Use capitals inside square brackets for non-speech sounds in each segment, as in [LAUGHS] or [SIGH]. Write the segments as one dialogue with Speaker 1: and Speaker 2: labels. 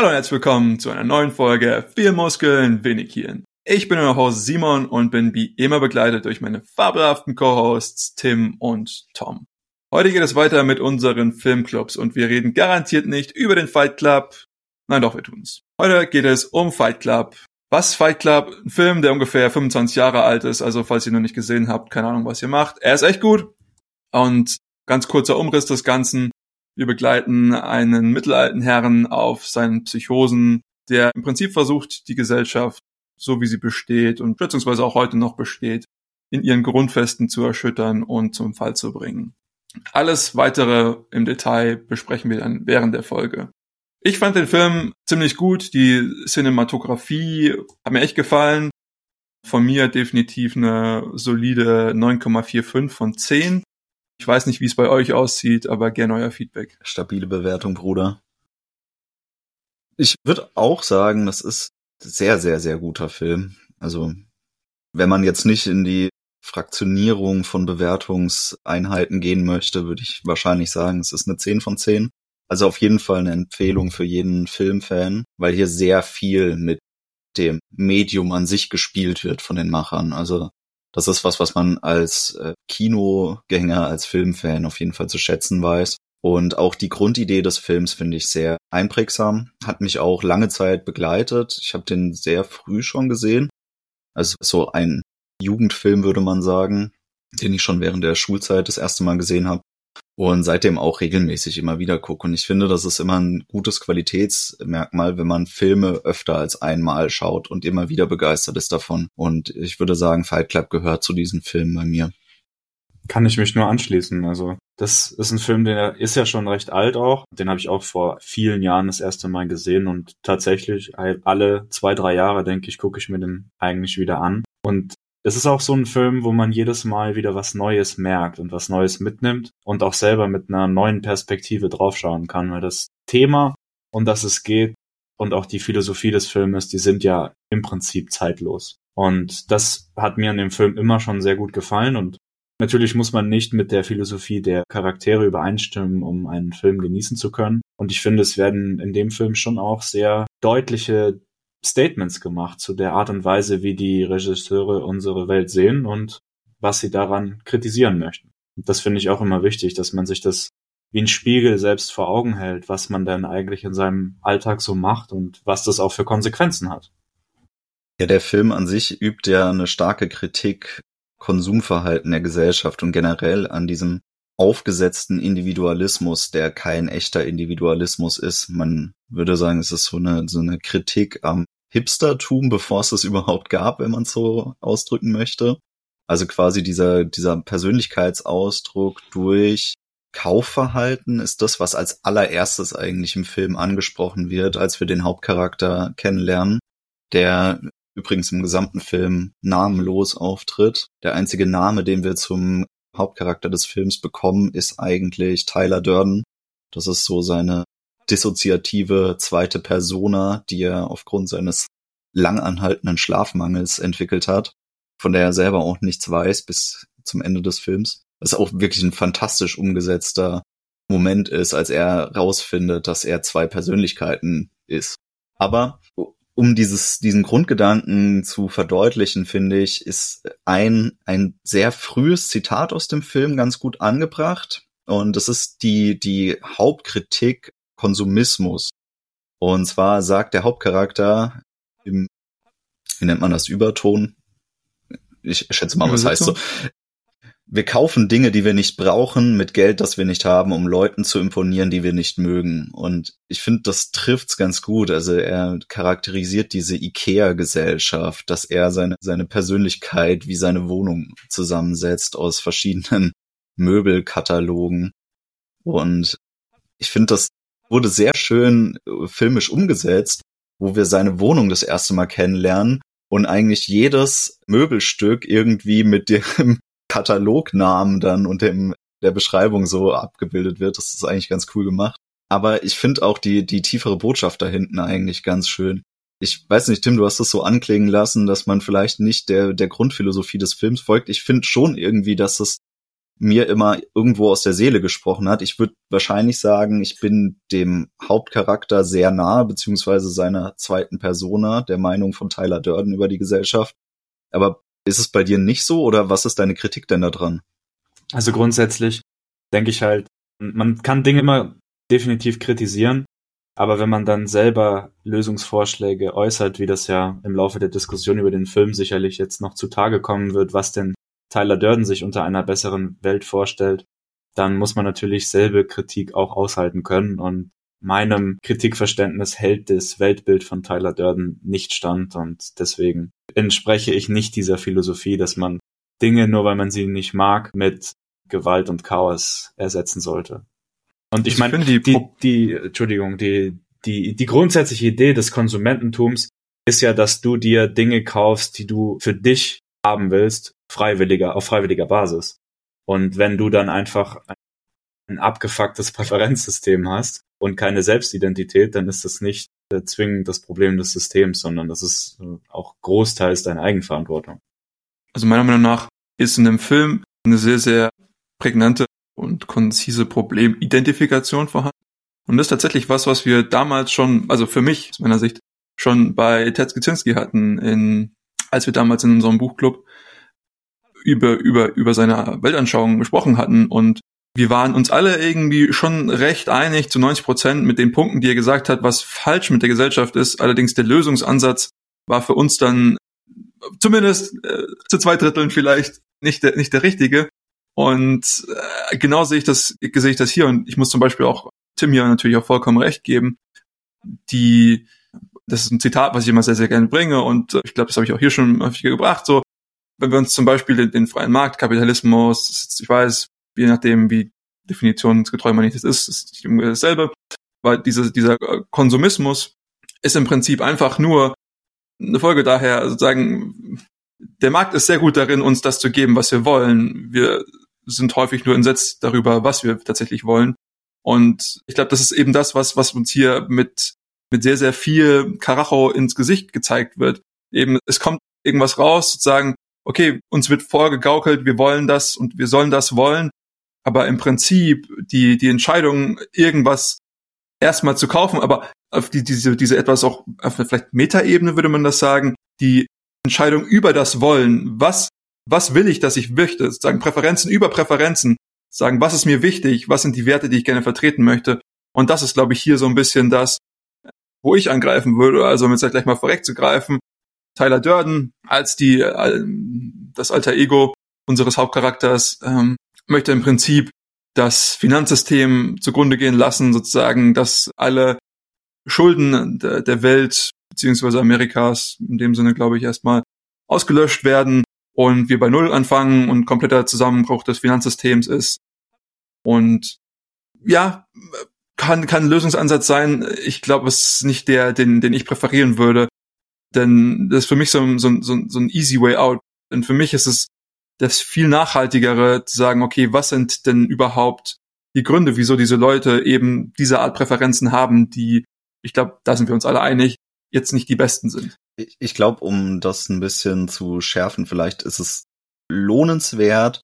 Speaker 1: Hallo und herzlich willkommen zu einer neuen Folge Viel Muskeln, wenig Hirn. Ich bin euer Host Simon und bin wie immer begleitet durch meine fabelhaften Co-Hosts Tim und Tom. Heute geht es weiter mit unseren Filmclubs und wir reden garantiert nicht über den Fight Club. Nein, doch, wir tun's. Heute geht es um Fight Club. Was Fight Club? Ein Film, der ungefähr 25 Jahre alt ist, also falls ihr noch nicht gesehen habt, keine Ahnung, was ihr macht. Er ist echt gut. Und ganz kurzer Umriss des Ganzen. Wir begleiten einen mittelalten Herrn auf seinen Psychosen, der im Prinzip versucht, die Gesellschaft, so wie sie besteht und beziehungsweise auch heute noch besteht, in ihren Grundfesten zu erschüttern und zum Fall zu bringen. Alles weitere im Detail besprechen wir dann während der Folge. Ich fand den Film ziemlich gut. Die Cinematografie hat mir echt gefallen. Von mir definitiv eine solide 9,45 von 10. Ich weiß nicht, wie es bei euch aussieht, aber gerne euer Feedback.
Speaker 2: Stabile Bewertung, Bruder. Ich würde auch sagen, das ist sehr, sehr, sehr guter Film. Also, wenn man jetzt nicht in die Fraktionierung von Bewertungseinheiten gehen möchte, würde ich wahrscheinlich sagen, es ist eine 10 von 10. Also auf jeden Fall eine Empfehlung für jeden Filmfan, weil hier sehr viel mit dem Medium an sich gespielt wird von den Machern. Also das ist was, was man als äh, Kinogänger, als Filmfan auf jeden Fall zu schätzen weiß. Und auch die Grundidee des Films finde ich sehr einprägsam, hat mich auch lange Zeit begleitet. Ich habe den sehr früh schon gesehen. Also so ein Jugendfilm würde man sagen, den ich schon während der Schulzeit das erste Mal gesehen habe und seitdem auch regelmäßig immer wieder gucke. Und ich finde, das ist immer ein gutes Qualitätsmerkmal, wenn man Filme öfter als einmal schaut und immer wieder begeistert ist davon. Und ich würde sagen, Fight Club gehört zu diesen Filmen bei mir.
Speaker 3: Kann ich mich nur anschließen. Also das ist ein Film, der ist ja schon recht alt auch. Den habe ich auch vor vielen Jahren das erste Mal gesehen und tatsächlich alle zwei, drei Jahre, denke ich, gucke ich mir den eigentlich wieder an. Und es ist auch so ein Film, wo man jedes Mal wieder was Neues merkt und was Neues mitnimmt und auch selber mit einer neuen Perspektive draufschauen kann, weil das Thema, um das es geht und auch die Philosophie des Filmes, die sind ja im Prinzip zeitlos. Und das hat mir in dem Film immer schon sehr gut gefallen und Natürlich muss man nicht mit der Philosophie der Charaktere übereinstimmen, um einen Film genießen zu können. Und ich finde, es werden in dem Film schon auch sehr deutliche Statements gemacht zu der Art und Weise, wie die Regisseure unsere Welt sehen und was sie daran kritisieren möchten. Und das finde ich auch immer wichtig, dass man sich das wie ein Spiegel selbst vor Augen hält, was man denn eigentlich in seinem Alltag so macht und was das auch für Konsequenzen hat.
Speaker 2: Ja, der Film an sich übt ja eine starke Kritik Konsumverhalten der Gesellschaft und generell an diesem aufgesetzten Individualismus, der kein echter Individualismus ist. Man würde sagen, es ist so eine, so eine Kritik am Hipstertum, bevor es das überhaupt gab, wenn man es so ausdrücken möchte. Also quasi dieser, dieser Persönlichkeitsausdruck durch Kaufverhalten ist das, was als allererstes eigentlich im Film angesprochen wird, als wir den Hauptcharakter kennenlernen, der übrigens im gesamten Film namenlos auftritt. Der einzige Name, den wir zum Hauptcharakter des Films bekommen, ist eigentlich Tyler Durden. Das ist so seine dissoziative zweite Persona, die er aufgrund seines langanhaltenden Schlafmangels entwickelt hat, von der er selber auch nichts weiß bis zum Ende des Films. Was auch wirklich ein fantastisch umgesetzter Moment ist, als er rausfindet, dass er zwei Persönlichkeiten ist. Aber um dieses, diesen Grundgedanken zu verdeutlichen, finde ich, ist ein, ein sehr frühes Zitat aus dem Film ganz gut angebracht. Und das ist die, die Hauptkritik Konsumismus. Und zwar sagt der Hauptcharakter im, wie nennt man das, Überton? Ich schätze mal, was heißt so wir kaufen Dinge, die wir nicht brauchen, mit Geld, das wir nicht haben, um Leuten zu imponieren, die wir nicht mögen. Und ich finde, das trifft's ganz gut. Also er charakterisiert diese IKEA-Gesellschaft, dass er seine, seine Persönlichkeit wie seine Wohnung zusammensetzt aus verschiedenen [LAUGHS] Möbelkatalogen. Und ich finde, das wurde sehr schön äh, filmisch umgesetzt, wo wir seine Wohnung das erste Mal kennenlernen und eigentlich jedes Möbelstück irgendwie mit dem Katalognamen dann und dem der Beschreibung so abgebildet wird. Das ist eigentlich ganz cool gemacht. Aber ich finde auch die, die tiefere Botschaft da hinten eigentlich ganz schön. Ich weiß nicht, Tim, du hast es so anklingen lassen, dass man vielleicht nicht der, der Grundphilosophie des Films folgt. Ich finde schon irgendwie, dass es mir immer irgendwo aus der Seele gesprochen hat. Ich würde wahrscheinlich sagen, ich bin dem Hauptcharakter sehr nahe, beziehungsweise seiner zweiten Persona, der Meinung von Tyler Durden über die Gesellschaft. Aber ist es bei dir nicht so oder was ist deine Kritik denn da dran?
Speaker 3: Also grundsätzlich denke ich halt, man kann Dinge immer definitiv kritisieren, aber wenn man dann selber Lösungsvorschläge äußert, wie das ja im Laufe der Diskussion über den Film sicherlich jetzt noch zutage kommen wird, was denn Tyler Durden sich unter einer besseren Welt vorstellt, dann muss man natürlich selbe Kritik auch aushalten können und meinem Kritikverständnis hält das Weltbild von Tyler Durden nicht stand und deswegen entspreche ich nicht dieser Philosophie, dass man Dinge, nur weil man sie nicht mag, mit Gewalt und Chaos ersetzen sollte. Und ich, ich meine, die, die, die, Entschuldigung, die, die, die grundsätzliche Idee des Konsumententums ist ja, dass du dir Dinge kaufst, die du für dich haben willst freiwilliger, auf freiwilliger Basis. Und wenn du dann einfach ein abgefucktes Präferenzsystem hast und keine Selbstidentität, dann ist das nicht äh, zwingend das Problem des Systems, sondern das ist äh, auch großteils deine Eigenverantwortung.
Speaker 1: Also meiner Meinung nach ist in dem Film eine sehr, sehr prägnante und konzise Problemidentifikation vorhanden. Und das ist tatsächlich was, was wir damals schon, also für mich aus meiner Sicht, schon bei Ted Kaczynski hatten, in, als wir damals in unserem Buchclub über, über, über seine Weltanschauung gesprochen hatten und wir waren uns alle irgendwie schon recht einig zu 90 Prozent mit den Punkten, die er gesagt hat, was falsch mit der Gesellschaft ist. Allerdings der Lösungsansatz war für uns dann zumindest äh, zu zwei Dritteln vielleicht nicht der, nicht der richtige. Und äh, genau sehe ich das, sehe ich das hier. Und ich muss zum Beispiel auch Tim hier natürlich auch vollkommen recht geben. Die, das ist ein Zitat, was ich immer sehr, sehr gerne bringe. Und äh, ich glaube, das habe ich auch hier schon häufiger gebracht. So, wenn wir uns zum Beispiel den, den freien Marktkapitalismus, ich weiß, je nachdem, wie definitionsgetreu man nicht das ist, ist nicht dasselbe, weil dieser, dieser Konsumismus ist im Prinzip einfach nur eine Folge daher, sozusagen, der Markt ist sehr gut darin, uns das zu geben, was wir wollen. Wir sind häufig nur entsetzt darüber, was wir tatsächlich wollen. Und ich glaube, das ist eben das, was, was uns hier mit, mit sehr, sehr viel Karacho ins Gesicht gezeigt wird. Eben, es kommt irgendwas raus, sozusagen, okay, uns wird vorgegaukelt, wir wollen das und wir sollen das wollen, aber im Prinzip die, die Entscheidung, irgendwas erstmal zu kaufen, aber auf die, diese, diese etwas auch auf vielleicht Metaebene würde man das sagen, die Entscheidung über das Wollen, was, was will ich, dass ich möchte, sagen Präferenzen über Präferenzen, sagen, was ist mir wichtig, was sind die Werte, die ich gerne vertreten möchte. Und das ist, glaube ich, hier so ein bisschen das, wo ich angreifen würde, also um jetzt gleich mal vorwegzugreifen, Tyler Durden als die äh, das alter Ego unseres Hauptcharakters ähm, möchte im Prinzip das Finanzsystem zugrunde gehen lassen, sozusagen, dass alle Schulden der, der Welt beziehungsweise Amerikas in dem Sinne, glaube ich, erstmal ausgelöscht werden und wir bei Null anfangen und kompletter Zusammenbruch des Finanzsystems ist. Und ja, kann, kann Lösungsansatz sein. Ich glaube, es ist nicht der, den, den ich präferieren würde. Denn das ist für mich so, so, so, so ein easy way out. Denn für mich ist es das viel nachhaltigere zu sagen, okay, was sind denn überhaupt die Gründe, wieso diese Leute eben diese Art Präferenzen haben, die, ich glaube, da sind wir uns alle einig, jetzt nicht die besten sind.
Speaker 2: Ich, ich glaube, um das ein bisschen zu schärfen, vielleicht ist es lohnenswert,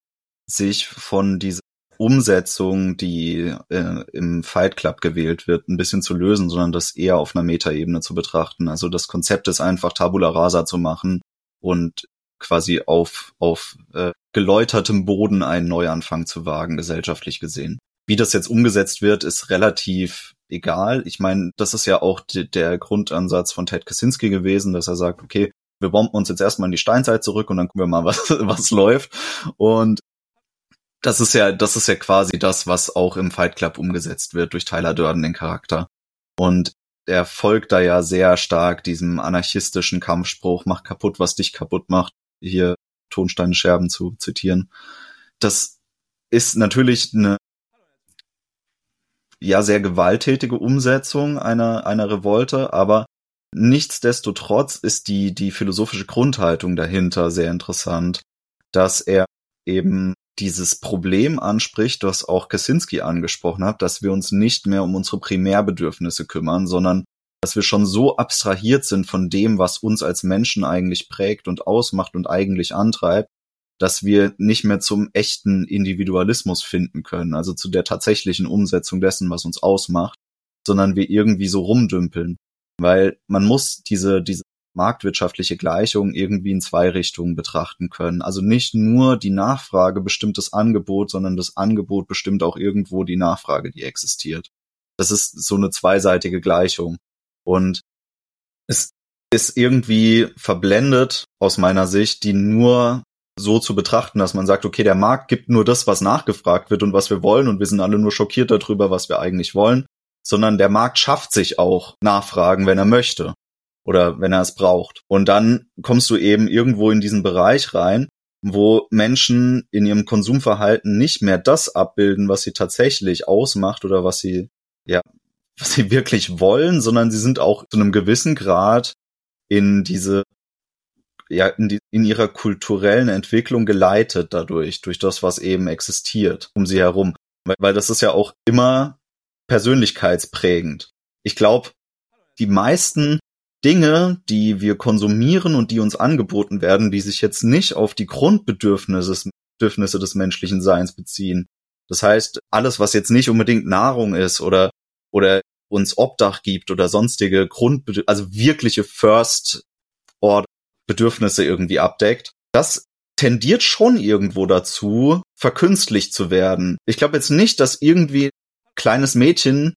Speaker 2: sich von dieser Umsetzung, die äh, im Fight Club gewählt wird, ein bisschen zu lösen, sondern das eher auf einer Metaebene zu betrachten. Also das Konzept ist einfach Tabula Rasa zu machen und quasi auf, auf äh, geläutertem Boden einen Neuanfang zu wagen, gesellschaftlich gesehen. Wie das jetzt umgesetzt wird, ist relativ egal. Ich meine, das ist ja auch der Grundansatz von Ted Kaczynski gewesen, dass er sagt, okay, wir bomben uns jetzt erstmal in die Steinzeit zurück und dann gucken wir mal, [LAUGHS] was, was läuft. Und das ist ja, das ist ja quasi das, was auch im Fight Club umgesetzt wird durch Tyler Durden, den Charakter. Und er folgt da ja sehr stark diesem anarchistischen Kampfspruch, mach kaputt, was dich kaputt macht, hier Tonsteine Scherben zu zitieren. Das ist natürlich eine ja sehr gewalttätige Umsetzung einer einer Revolte, aber nichtsdestotrotz ist die die philosophische Grundhaltung dahinter sehr interessant, dass er eben dieses Problem anspricht, das auch Kaczynski angesprochen hat, dass wir uns nicht mehr um unsere Primärbedürfnisse kümmern, sondern dass wir schon so abstrahiert sind von dem, was uns als Menschen eigentlich prägt und ausmacht und eigentlich antreibt, dass wir nicht mehr zum echten Individualismus finden können, also zu der tatsächlichen Umsetzung dessen, was uns ausmacht, sondern wir irgendwie so rumdümpeln. Weil man muss diese, diese marktwirtschaftliche Gleichung irgendwie in zwei Richtungen betrachten können. Also nicht nur die Nachfrage bestimmt das Angebot, sondern das Angebot bestimmt auch irgendwo die Nachfrage, die existiert. Das ist so eine zweiseitige Gleichung. Und es ist irgendwie verblendet aus meiner Sicht, die nur so zu betrachten, dass man sagt, okay, der Markt gibt nur das, was nachgefragt wird und was wir wollen und wir sind alle nur schockiert darüber, was wir eigentlich wollen, sondern der Markt schafft sich auch Nachfragen, wenn er möchte oder wenn er es braucht. Und dann kommst du eben irgendwo in diesen Bereich rein, wo Menschen in ihrem Konsumverhalten nicht mehr das abbilden, was sie tatsächlich ausmacht oder was sie, ja, was sie wirklich wollen, sondern sie sind auch zu einem gewissen Grad in diese ja, in, die, in ihrer kulturellen Entwicklung geleitet dadurch, durch das, was eben existiert um sie herum. Weil, weil das ist ja auch immer persönlichkeitsprägend. Ich glaube, die meisten Dinge, die wir konsumieren und die uns angeboten werden, die sich jetzt nicht auf die Grundbedürfnisse Bedürfnisse des menschlichen Seins beziehen. Das heißt, alles, was jetzt nicht unbedingt Nahrung ist oder, oder uns Obdach gibt oder sonstige Grundbedürfnisse, also wirkliche First Order Bedürfnisse irgendwie abdeckt. Das tendiert schon irgendwo dazu, verkünstlicht zu werden. Ich glaube jetzt nicht, dass irgendwie kleines Mädchen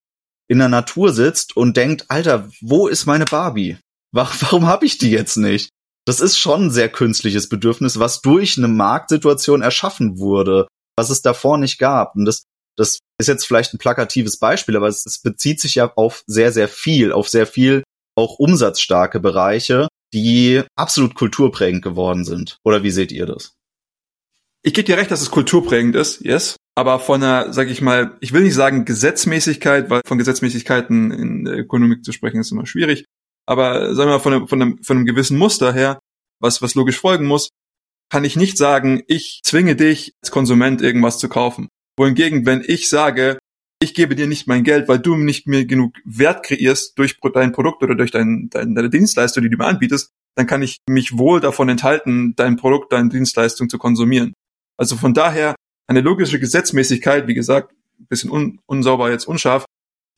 Speaker 2: in der Natur sitzt und denkt, Alter, wo ist meine Barbie? Warum habe ich die jetzt nicht? Das ist schon ein sehr künstliches Bedürfnis, was durch eine Marktsituation erschaffen wurde, was es davor nicht gab. Und das, das ist jetzt vielleicht ein plakatives Beispiel, aber es, es bezieht sich ja auf sehr, sehr viel, auf sehr viel auch umsatzstarke Bereiche, die absolut kulturprägend geworden sind. Oder wie seht ihr das?
Speaker 1: Ich gebe dir recht, dass es kulturprägend ist, yes. Aber von einer, sag ich mal, ich will nicht sagen Gesetzmäßigkeit, weil von Gesetzmäßigkeiten in der Ökonomik zu sprechen ist immer schwierig. Aber sagen wir mal von einem, von einem, von einem gewissen Muster her, was, was logisch folgen muss, kann ich nicht sagen, ich zwinge dich als Konsument irgendwas zu kaufen. Wohingegen, wenn ich sage, ich gebe dir nicht mein Geld, weil du nicht mir genug Wert kreierst durch dein Produkt oder durch dein, dein, deine Dienstleistung, die du mir anbietest, dann kann ich mich wohl davon enthalten, dein Produkt, deine Dienstleistung zu konsumieren. Also von daher eine logische Gesetzmäßigkeit, wie gesagt, bisschen un, unsauber jetzt unscharf,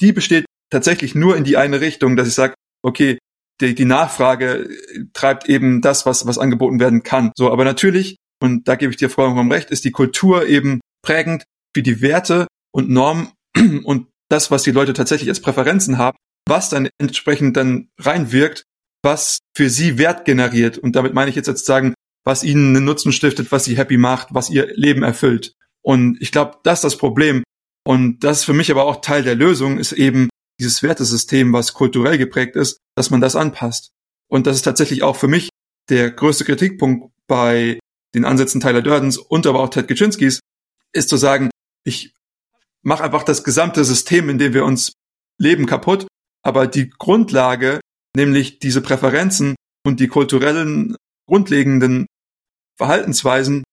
Speaker 1: die besteht tatsächlich nur in die eine Richtung, dass ich sage, okay, die, die Nachfrage treibt eben das, was, was angeboten werden kann. So, aber natürlich, und da gebe ich dir vollkommen recht, ist die Kultur eben prägend für die Werte und Normen [CLEARS THROAT] und das, was die Leute tatsächlich als Präferenzen haben, was dann entsprechend dann reinwirkt, was für sie Wert generiert. Und damit meine ich jetzt sozusagen, was ihnen einen Nutzen stiftet, was sie happy macht, was ihr Leben erfüllt. Und ich glaube, das ist das Problem. Und das ist für mich aber auch Teil der Lösung, ist eben dieses Wertesystem, was kulturell geprägt ist, dass man das anpasst. Und das ist tatsächlich auch für mich der größte Kritikpunkt bei den Ansätzen Tyler Durdens und aber auch Ted Kaczynskis, ist zu sagen, ich mach einfach das gesamte System, in dem wir uns leben, kaputt. Aber die Grundlage, nämlich diese Präferenzen und die kulturellen grundlegenden Verhaltensweisen,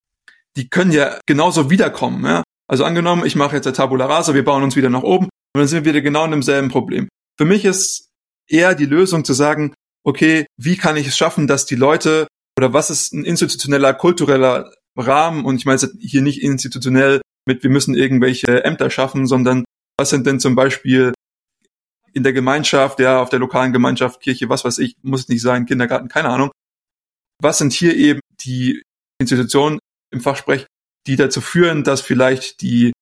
Speaker 1: die können ja genauso wiederkommen. Ja? Also angenommen, ich mache jetzt eine Tabula Rasa, wir bauen uns wieder nach oben und dann sind wir wieder genau in demselben Problem. Für mich ist eher die Lösung zu sagen, okay, wie kann ich es schaffen, dass die Leute oder was ist ein institutioneller, kultureller Rahmen und ich meine hier nicht institutionell mit, wir müssen irgendwelche Ämter schaffen, sondern was sind denn zum Beispiel in der Gemeinschaft, ja, auf der lokalen Gemeinschaft, Kirche, was weiß ich, muss es nicht sein, Kindergarten, keine Ahnung. Was sind hier eben die Institutionen im Fachsprech, die dazu führen, dass vielleicht die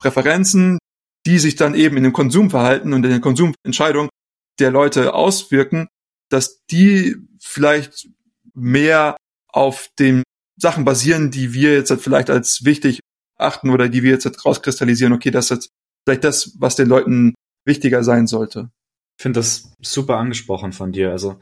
Speaker 1: Präferenzen, die sich dann eben in dem Konsumverhalten und in der Konsumentscheidung der Leute auswirken, dass die vielleicht mehr auf den Sachen basieren, die wir jetzt vielleicht als wichtig achten oder die wir jetzt rauskristallisieren, okay, das ist vielleicht das, was den Leuten wichtiger sein sollte.
Speaker 3: Ich finde das super angesprochen von dir. Also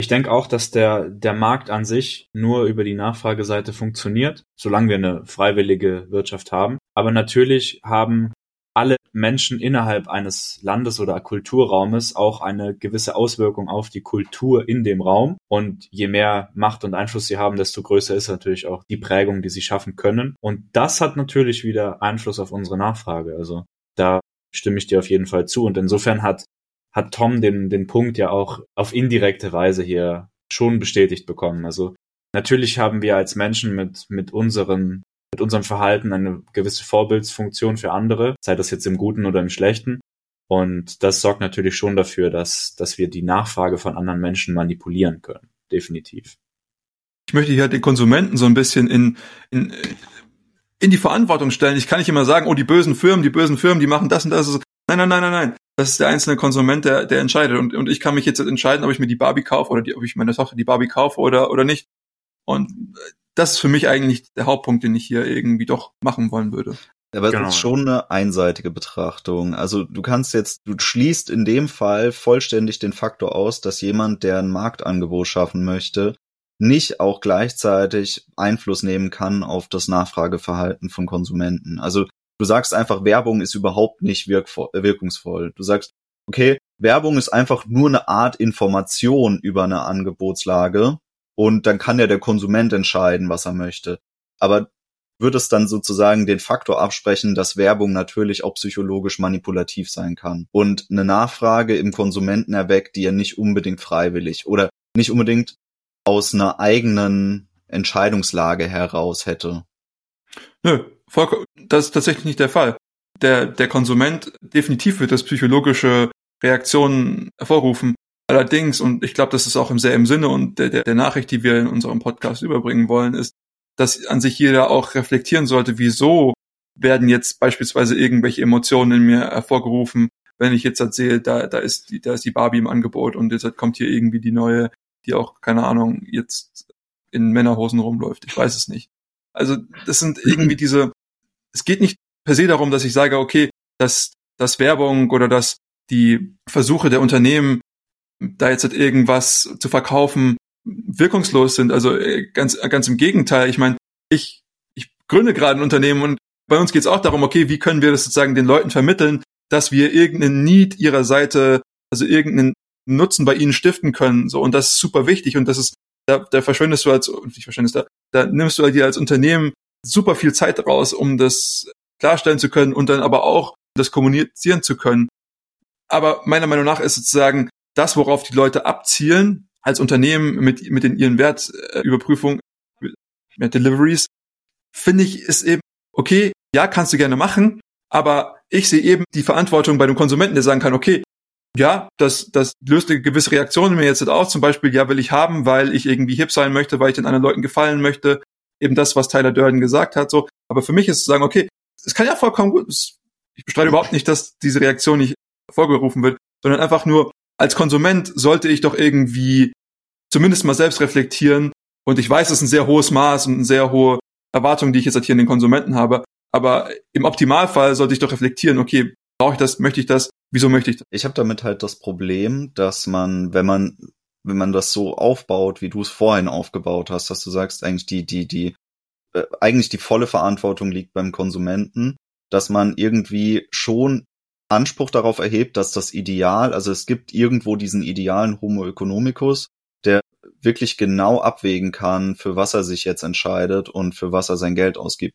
Speaker 3: ich denke auch, dass der, der Markt an sich nur über die Nachfrageseite funktioniert, solange wir eine freiwillige Wirtschaft haben. Aber natürlich haben alle Menschen innerhalb eines Landes oder Kulturraumes auch eine gewisse Auswirkung auf die Kultur in dem Raum. Und je mehr Macht und Einfluss sie haben, desto größer ist natürlich auch die Prägung, die sie schaffen können. Und das hat natürlich wieder Einfluss auf unsere Nachfrage. Also da stimme ich dir auf jeden Fall zu. Und insofern hat, hat Tom den, den Punkt ja auch auf indirekte Weise hier schon bestätigt bekommen. Also natürlich haben wir als Menschen mit, mit unseren, mit unserem Verhalten eine gewisse Vorbildsfunktion für andere, sei das jetzt im Guten oder im Schlechten. Und das sorgt natürlich schon dafür, dass, dass wir die Nachfrage von anderen Menschen manipulieren können. Definitiv.
Speaker 1: Ich möchte hier den Konsumenten so ein bisschen in, in, in die Verantwortung stellen. Ich kann nicht immer sagen, oh, die bösen Firmen, die bösen Firmen, die machen das und das. Nein, nein, nein, nein, nein. Das ist der einzelne Konsument, der, der entscheidet. Und, und ich kann mich jetzt entscheiden, ob ich mir die Barbie kaufe oder die, ob ich meine Tochter die Barbie kaufe oder, oder nicht. Und das ist für mich eigentlich der Hauptpunkt, den ich hier irgendwie doch machen wollen würde.
Speaker 2: Aber genau. das ist schon eine einseitige Betrachtung. Also du kannst jetzt, du schließt in dem Fall vollständig den Faktor aus, dass jemand, der ein Marktangebot schaffen möchte, nicht auch gleichzeitig Einfluss nehmen kann auf das Nachfrageverhalten von Konsumenten. Also du sagst einfach, Werbung ist überhaupt nicht wirkungsvoll. Du sagst, okay, Werbung ist einfach nur eine Art Information über eine Angebotslage und dann kann ja der Konsument entscheiden, was er möchte. Aber wird es dann sozusagen den Faktor absprechen, dass Werbung natürlich auch psychologisch manipulativ sein kann und eine Nachfrage im Konsumenten erweckt, die er nicht unbedingt freiwillig oder nicht unbedingt aus einer eigenen Entscheidungslage heraus hätte.
Speaker 1: Nö, das ist tatsächlich nicht der Fall. Der, der Konsument definitiv wird das psychologische Reaktionen hervorrufen. Allerdings, und ich glaube, das ist auch im im Sinne und der, der, der Nachricht, die wir in unserem Podcast überbringen wollen, ist, dass an sich jeder auch reflektieren sollte, wieso werden jetzt beispielsweise irgendwelche Emotionen in mir hervorgerufen, wenn ich jetzt erzähle, da, da ist die, da ist die Barbie im Angebot und jetzt kommt hier irgendwie die neue die auch, keine Ahnung, jetzt in Männerhosen rumläuft. Ich weiß es nicht. Also das sind irgendwie diese, es geht nicht per se darum, dass ich sage, okay, dass, dass Werbung oder dass die Versuche der Unternehmen, da jetzt halt irgendwas zu verkaufen, wirkungslos sind. Also äh, ganz, ganz im Gegenteil. Ich meine, ich, ich gründe gerade ein Unternehmen und bei uns geht es auch darum, okay, wie können wir das sozusagen den Leuten vermitteln, dass wir irgendeinen Need ihrer Seite, also irgendeinen Nutzen bei ihnen stiften können. So, und das ist super wichtig und das ist, da, da verschwendest du als, nicht verschwendest, da, da nimmst du dir als Unternehmen super viel Zeit raus, um das klarstellen zu können und dann aber auch das kommunizieren zu können. Aber meiner Meinung nach ist sozusagen das, worauf die Leute abzielen, als Unternehmen mit, mit den ihren Wertüberprüfungen, äh, Deliveries, finde ich, ist eben, okay, ja, kannst du gerne machen, aber ich sehe eben die Verantwortung bei dem Konsumenten, der sagen kann, okay, ja, das, das löst eine gewisse Reaktion in mir jetzt aus. Zum Beispiel, ja, will ich haben, weil ich irgendwie hip sein möchte, weil ich den anderen Leuten gefallen möchte. Eben das, was Tyler Durden gesagt hat, so. Aber für mich ist zu sagen, okay, es kann ja vollkommen gut, ich bestreite überhaupt nicht, dass diese Reaktion nicht vorgerufen wird, sondern einfach nur, als Konsument sollte ich doch irgendwie zumindest mal selbst reflektieren. Und ich weiß, es ist ein sehr hohes Maß und eine sehr hohe Erwartung, die ich jetzt hier in den Konsumenten habe. Aber im Optimalfall sollte ich doch reflektieren, okay, brauche ich das, möchte ich das, Wieso möchte ich das?
Speaker 2: Ich habe damit halt das Problem, dass man, wenn man wenn man das so aufbaut, wie du es vorhin aufgebaut hast, dass du sagst, eigentlich die die die äh, eigentlich die volle Verantwortung liegt beim Konsumenten, dass man irgendwie schon Anspruch darauf erhebt, dass das Ideal, also es gibt irgendwo diesen idealen Homo economicus, der wirklich genau abwägen kann, für was er sich jetzt entscheidet und für was er sein Geld ausgibt.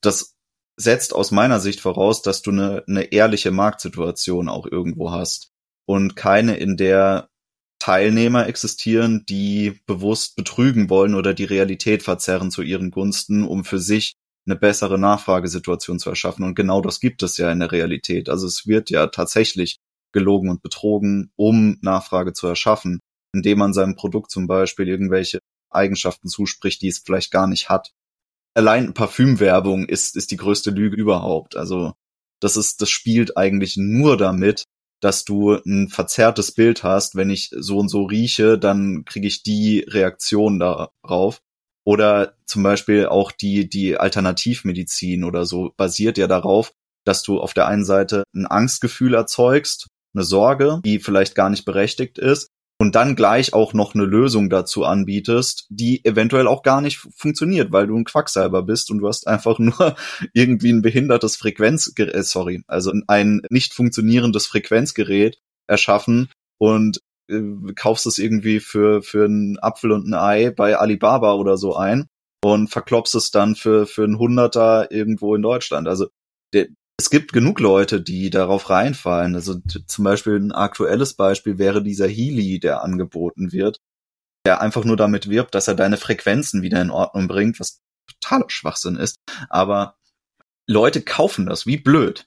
Speaker 2: Das setzt aus meiner Sicht voraus, dass du eine, eine ehrliche Marktsituation auch irgendwo hast und keine, in der Teilnehmer existieren, die bewusst betrügen wollen oder die Realität verzerren zu ihren Gunsten, um für sich eine bessere Nachfragesituation zu erschaffen. Und genau das gibt es ja in der Realität. Also es wird ja tatsächlich gelogen und betrogen, um Nachfrage zu erschaffen, indem man seinem Produkt zum Beispiel irgendwelche Eigenschaften zuspricht, die es vielleicht gar nicht hat allein Parfümwerbung ist, ist die größte Lüge überhaupt. Also das ist, das spielt eigentlich nur damit, dass du ein verzerrtes Bild hast. Wenn ich so und so rieche, dann kriege ich die Reaktion darauf. Oder zum Beispiel auch die, die Alternativmedizin oder so basiert ja darauf, dass du auf der einen Seite ein Angstgefühl erzeugst, eine Sorge, die vielleicht gar nicht berechtigt ist, und dann gleich auch noch eine Lösung dazu anbietest, die eventuell auch gar nicht funktioniert, weil du ein Quacksalber bist und du hast einfach [LAUGHS] nur irgendwie ein behindertes Frequenzgerät, äh, sorry, also ein nicht funktionierendes Frequenzgerät erschaffen und äh, kaufst es irgendwie für, für einen Apfel und ein Ei bei Alibaba oder so ein und verklopst es dann für, für einen Hunderter irgendwo in Deutschland. Also der, es gibt genug Leute, die darauf reinfallen. Also zum Beispiel ein aktuelles Beispiel wäre dieser Healy, der angeboten wird. der einfach nur damit wirbt, dass er deine Frequenzen wieder in Ordnung bringt, was totaler Schwachsinn ist. Aber Leute kaufen das wie blöd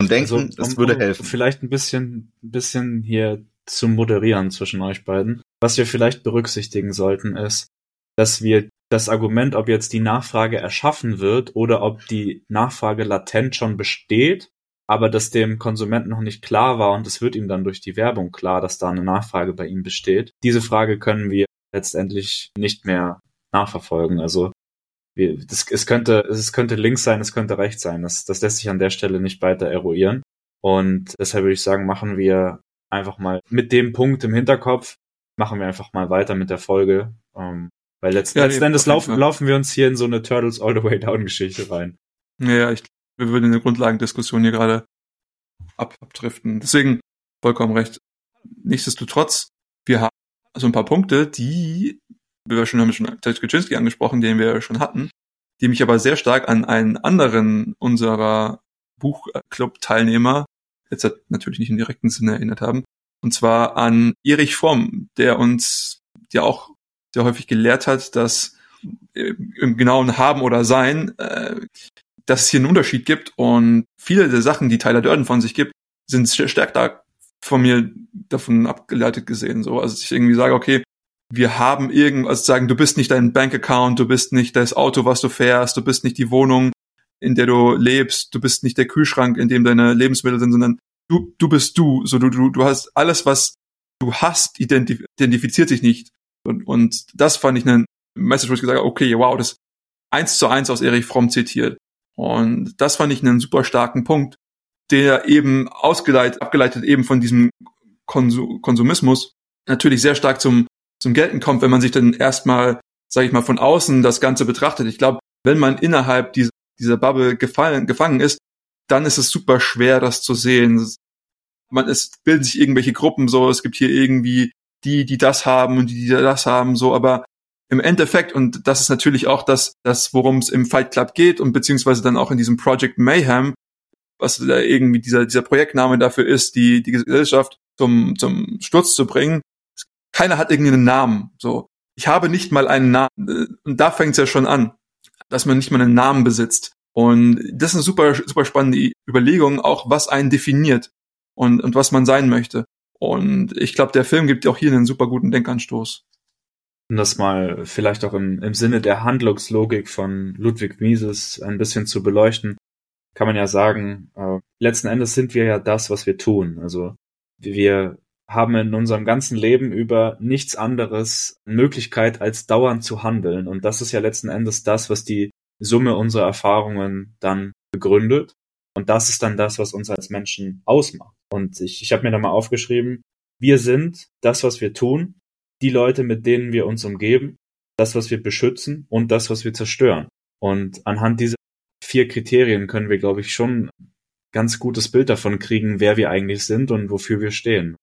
Speaker 2: und denken, also, um, es würde helfen.
Speaker 3: Vielleicht ein bisschen, ein bisschen hier zu moderieren zwischen euch beiden. Was wir vielleicht berücksichtigen sollten, ist, dass wir das Argument, ob jetzt die Nachfrage erschaffen wird oder ob die Nachfrage latent schon besteht, aber dass dem Konsumenten noch nicht klar war und es wird ihm dann durch die Werbung klar, dass da eine Nachfrage bei ihm besteht. Diese Frage können wir letztendlich nicht mehr nachverfolgen. Also wir, das, es könnte es könnte links sein, es könnte rechts sein. Das, das lässt sich an der Stelle nicht weiter eruieren. Und deshalb würde ich sagen, machen wir einfach mal mit dem Punkt im Hinterkopf, machen wir einfach mal weiter mit der Folge. Ähm, weil letzten, ja, letzten Endes laufen, laufen wir uns hier in so eine Turtles All the Way Down Geschichte rein.
Speaker 1: Ja, ich wir würden in der Grundlagendiskussion hier gerade ab, abdriften. Deswegen vollkommen recht. Nichtsdestotrotz, wir haben so ein paar Punkte, die wir schon haben schon Kaczynski angesprochen, den wir schon hatten, die mich aber sehr stark an einen anderen unserer Buchclub-Teilnehmer, jetzt natürlich nicht im direkten Sinne erinnert haben, und zwar an Erich Fromm, der uns ja auch sehr häufig gelehrt hat, dass im genauen Haben oder Sein äh, dass es hier einen Unterschied gibt und viele der Sachen, die Tyler Durden von sich gibt, sind stärker von mir davon abgeleitet gesehen. So, also ich irgendwie sage, okay, wir haben irgendwas also sagen, du bist nicht dein Bankaccount, du bist nicht das Auto, was du fährst, du bist nicht die Wohnung, in der du lebst, du bist nicht der Kühlschrank, in dem deine Lebensmittel sind, sondern du, du bist du. So, du, du, du hast alles, was du hast, identif identifiziert sich nicht. Und, und das fand ich eine Message, wo ich gesagt habe, okay, wow, das eins zu eins aus Erich Fromm zitiert. Und das fand ich einen super starken Punkt, der eben ausgeleitet, abgeleitet eben von diesem Konsum Konsumismus natürlich sehr stark zum, zum Gelten kommt, wenn man sich dann erstmal, sage ich mal, von außen das Ganze betrachtet. Ich glaube, wenn man innerhalb dieser, dieser Bubble gefallen, gefangen ist, dann ist es super schwer, das zu sehen. Man, es bilden sich irgendwelche Gruppen so, es gibt hier irgendwie die, die das haben und die, die das haben, so, aber im Endeffekt, und das ist natürlich auch das, das worum es im Fight Club geht und beziehungsweise dann auch in diesem Project Mayhem, was da irgendwie dieser, dieser Projektname dafür ist, die, die Gesellschaft zum, zum Sturz zu bringen. Keiner hat irgendwie einen Namen. So, ich habe nicht mal einen Namen. Und da fängt es ja schon an, dass man nicht mal einen Namen besitzt. Und das ist eine super, super spannende Überlegung, auch was einen definiert und, und was man sein möchte. Und ich glaube, der Film gibt auch hier einen super guten Denkanstoß
Speaker 3: um das mal vielleicht auch im, im Sinne der Handlungslogik von Ludwig Mises ein bisschen zu beleuchten, kann man ja sagen, äh, letzten Endes sind wir ja das, was wir tun. Also wir haben in unserem ganzen Leben über nichts anderes Möglichkeit, als dauernd zu handeln. Und das ist ja letzten Endes das, was die Summe unserer Erfahrungen dann begründet. Und das ist dann das, was uns als Menschen ausmacht. Und ich, ich habe mir da mal aufgeschrieben, wir sind das, was wir tun die Leute, mit denen wir uns umgeben, das, was wir beschützen und das, was wir zerstören. Und anhand dieser vier Kriterien können wir, glaube ich, schon ganz gutes Bild davon kriegen, wer wir eigentlich sind und wofür wir stehen.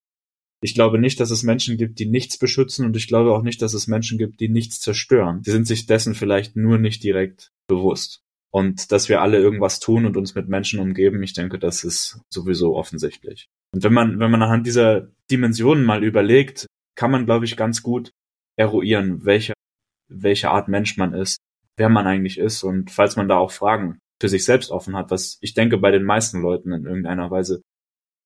Speaker 3: Ich glaube nicht, dass es Menschen gibt, die nichts beschützen und ich glaube auch nicht, dass es Menschen gibt, die nichts zerstören. Die sind sich dessen vielleicht nur nicht direkt bewusst. Und dass wir alle irgendwas tun und uns mit Menschen umgeben, ich denke, das ist sowieso offensichtlich. Und wenn man, wenn man anhand dieser Dimensionen mal überlegt, kann man, glaube ich, ganz gut eruieren, welche, welche Art Mensch man ist, wer man eigentlich ist und falls man da auch Fragen für sich selbst offen hat, was ich denke bei den meisten Leuten in irgendeiner Weise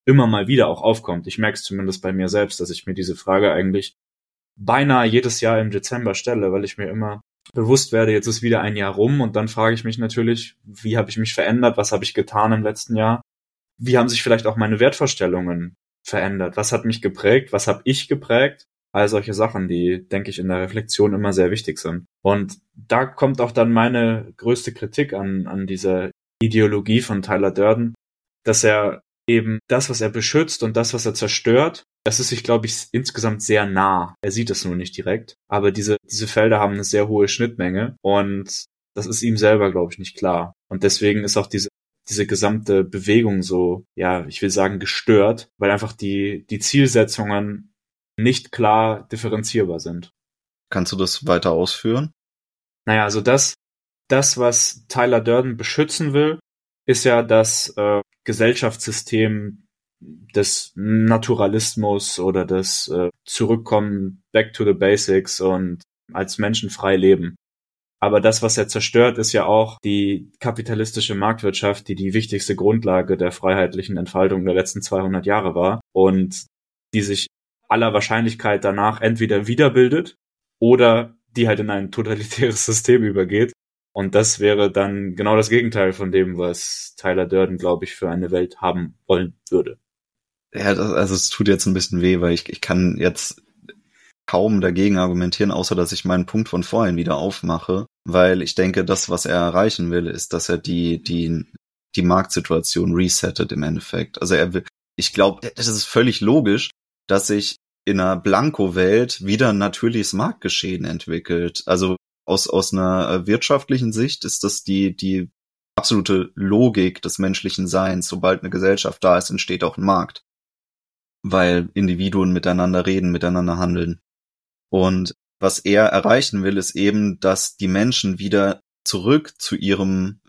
Speaker 3: immer mal wieder auch aufkommt. Ich merke es zumindest bei mir selbst, dass ich mir diese Frage eigentlich beinahe jedes Jahr im Dezember stelle, weil ich mir immer bewusst werde, jetzt ist wieder ein Jahr rum und dann frage ich mich natürlich, wie habe ich mich verändert, was habe ich getan im letzten Jahr, wie haben sich vielleicht auch meine Wertvorstellungen verändert? Was hat mich geprägt? Was habe ich geprägt? All solche Sachen, die, denke ich, in der Reflexion immer sehr wichtig sind. Und da kommt auch dann meine größte Kritik an, an dieser Ideologie von Tyler Durden, dass er eben das, was er beschützt und das, was er zerstört, das ist sich, glaube ich, insgesamt sehr nah. Er sieht es nur nicht direkt. Aber diese, diese Felder haben eine sehr hohe Schnittmenge und das ist ihm selber, glaube ich, nicht klar. Und deswegen ist auch diese diese gesamte Bewegung so, ja, ich will sagen, gestört, weil einfach die, die Zielsetzungen nicht klar differenzierbar sind.
Speaker 2: Kannst du das weiter ausführen?
Speaker 3: Naja, also das, das, was Tyler Durden beschützen will, ist ja das äh, Gesellschaftssystem des Naturalismus oder des äh, Zurückkommen back to the basics und als Menschen frei leben. Aber das, was er zerstört, ist ja auch die kapitalistische Marktwirtschaft, die die wichtigste Grundlage der freiheitlichen Entfaltung der letzten 200 Jahre war und die sich aller Wahrscheinlichkeit danach entweder wiederbildet oder die halt in ein totalitäres [LAUGHS] System übergeht. Und das wäre dann genau das Gegenteil von dem, was Tyler Durden, glaube ich, für eine Welt haben wollen würde.
Speaker 2: Ja, das, also es tut jetzt ein bisschen weh, weil ich, ich kann jetzt kaum dagegen argumentieren, außer dass ich meinen Punkt von vorhin wieder aufmache, weil ich denke, das, was er erreichen will, ist, dass er die, die, die Marktsituation resettet im Endeffekt. Also er will, ich glaube, das ist völlig logisch, dass sich in einer Blanko-Welt wieder ein natürliches Marktgeschehen entwickelt. Also aus, aus einer wirtschaftlichen Sicht ist das die, die absolute Logik des menschlichen Seins. Sobald eine Gesellschaft da ist, entsteht auch ein Markt. Weil Individuen miteinander reden, miteinander handeln. Und was er erreichen will, ist eben, dass die Menschen wieder zurück zu ihrem,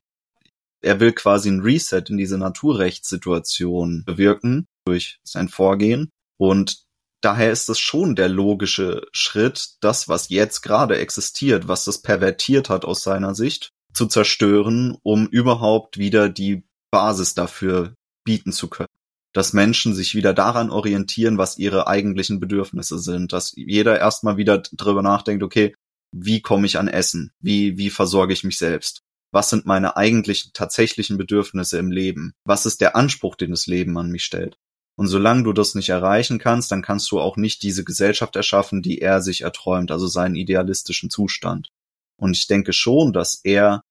Speaker 2: er will quasi ein Reset in diese Naturrechtssituation bewirken durch sein Vorgehen. Und daher ist es schon der logische Schritt, das, was jetzt gerade existiert, was das pervertiert hat aus seiner Sicht, zu zerstören, um überhaupt wieder die Basis dafür bieten zu können dass Menschen sich wieder daran orientieren, was ihre eigentlichen Bedürfnisse sind, dass jeder erstmal wieder drüber nachdenkt, okay, wie komme ich an Essen? Wie, wie versorge ich mich selbst? Was sind meine eigentlichen, tatsächlichen Bedürfnisse im Leben? Was ist der Anspruch, den das Leben an mich stellt? Und solange du das nicht erreichen kannst, dann kannst du auch nicht diese Gesellschaft erschaffen, die er sich erträumt, also seinen idealistischen Zustand. Und ich denke schon, dass er,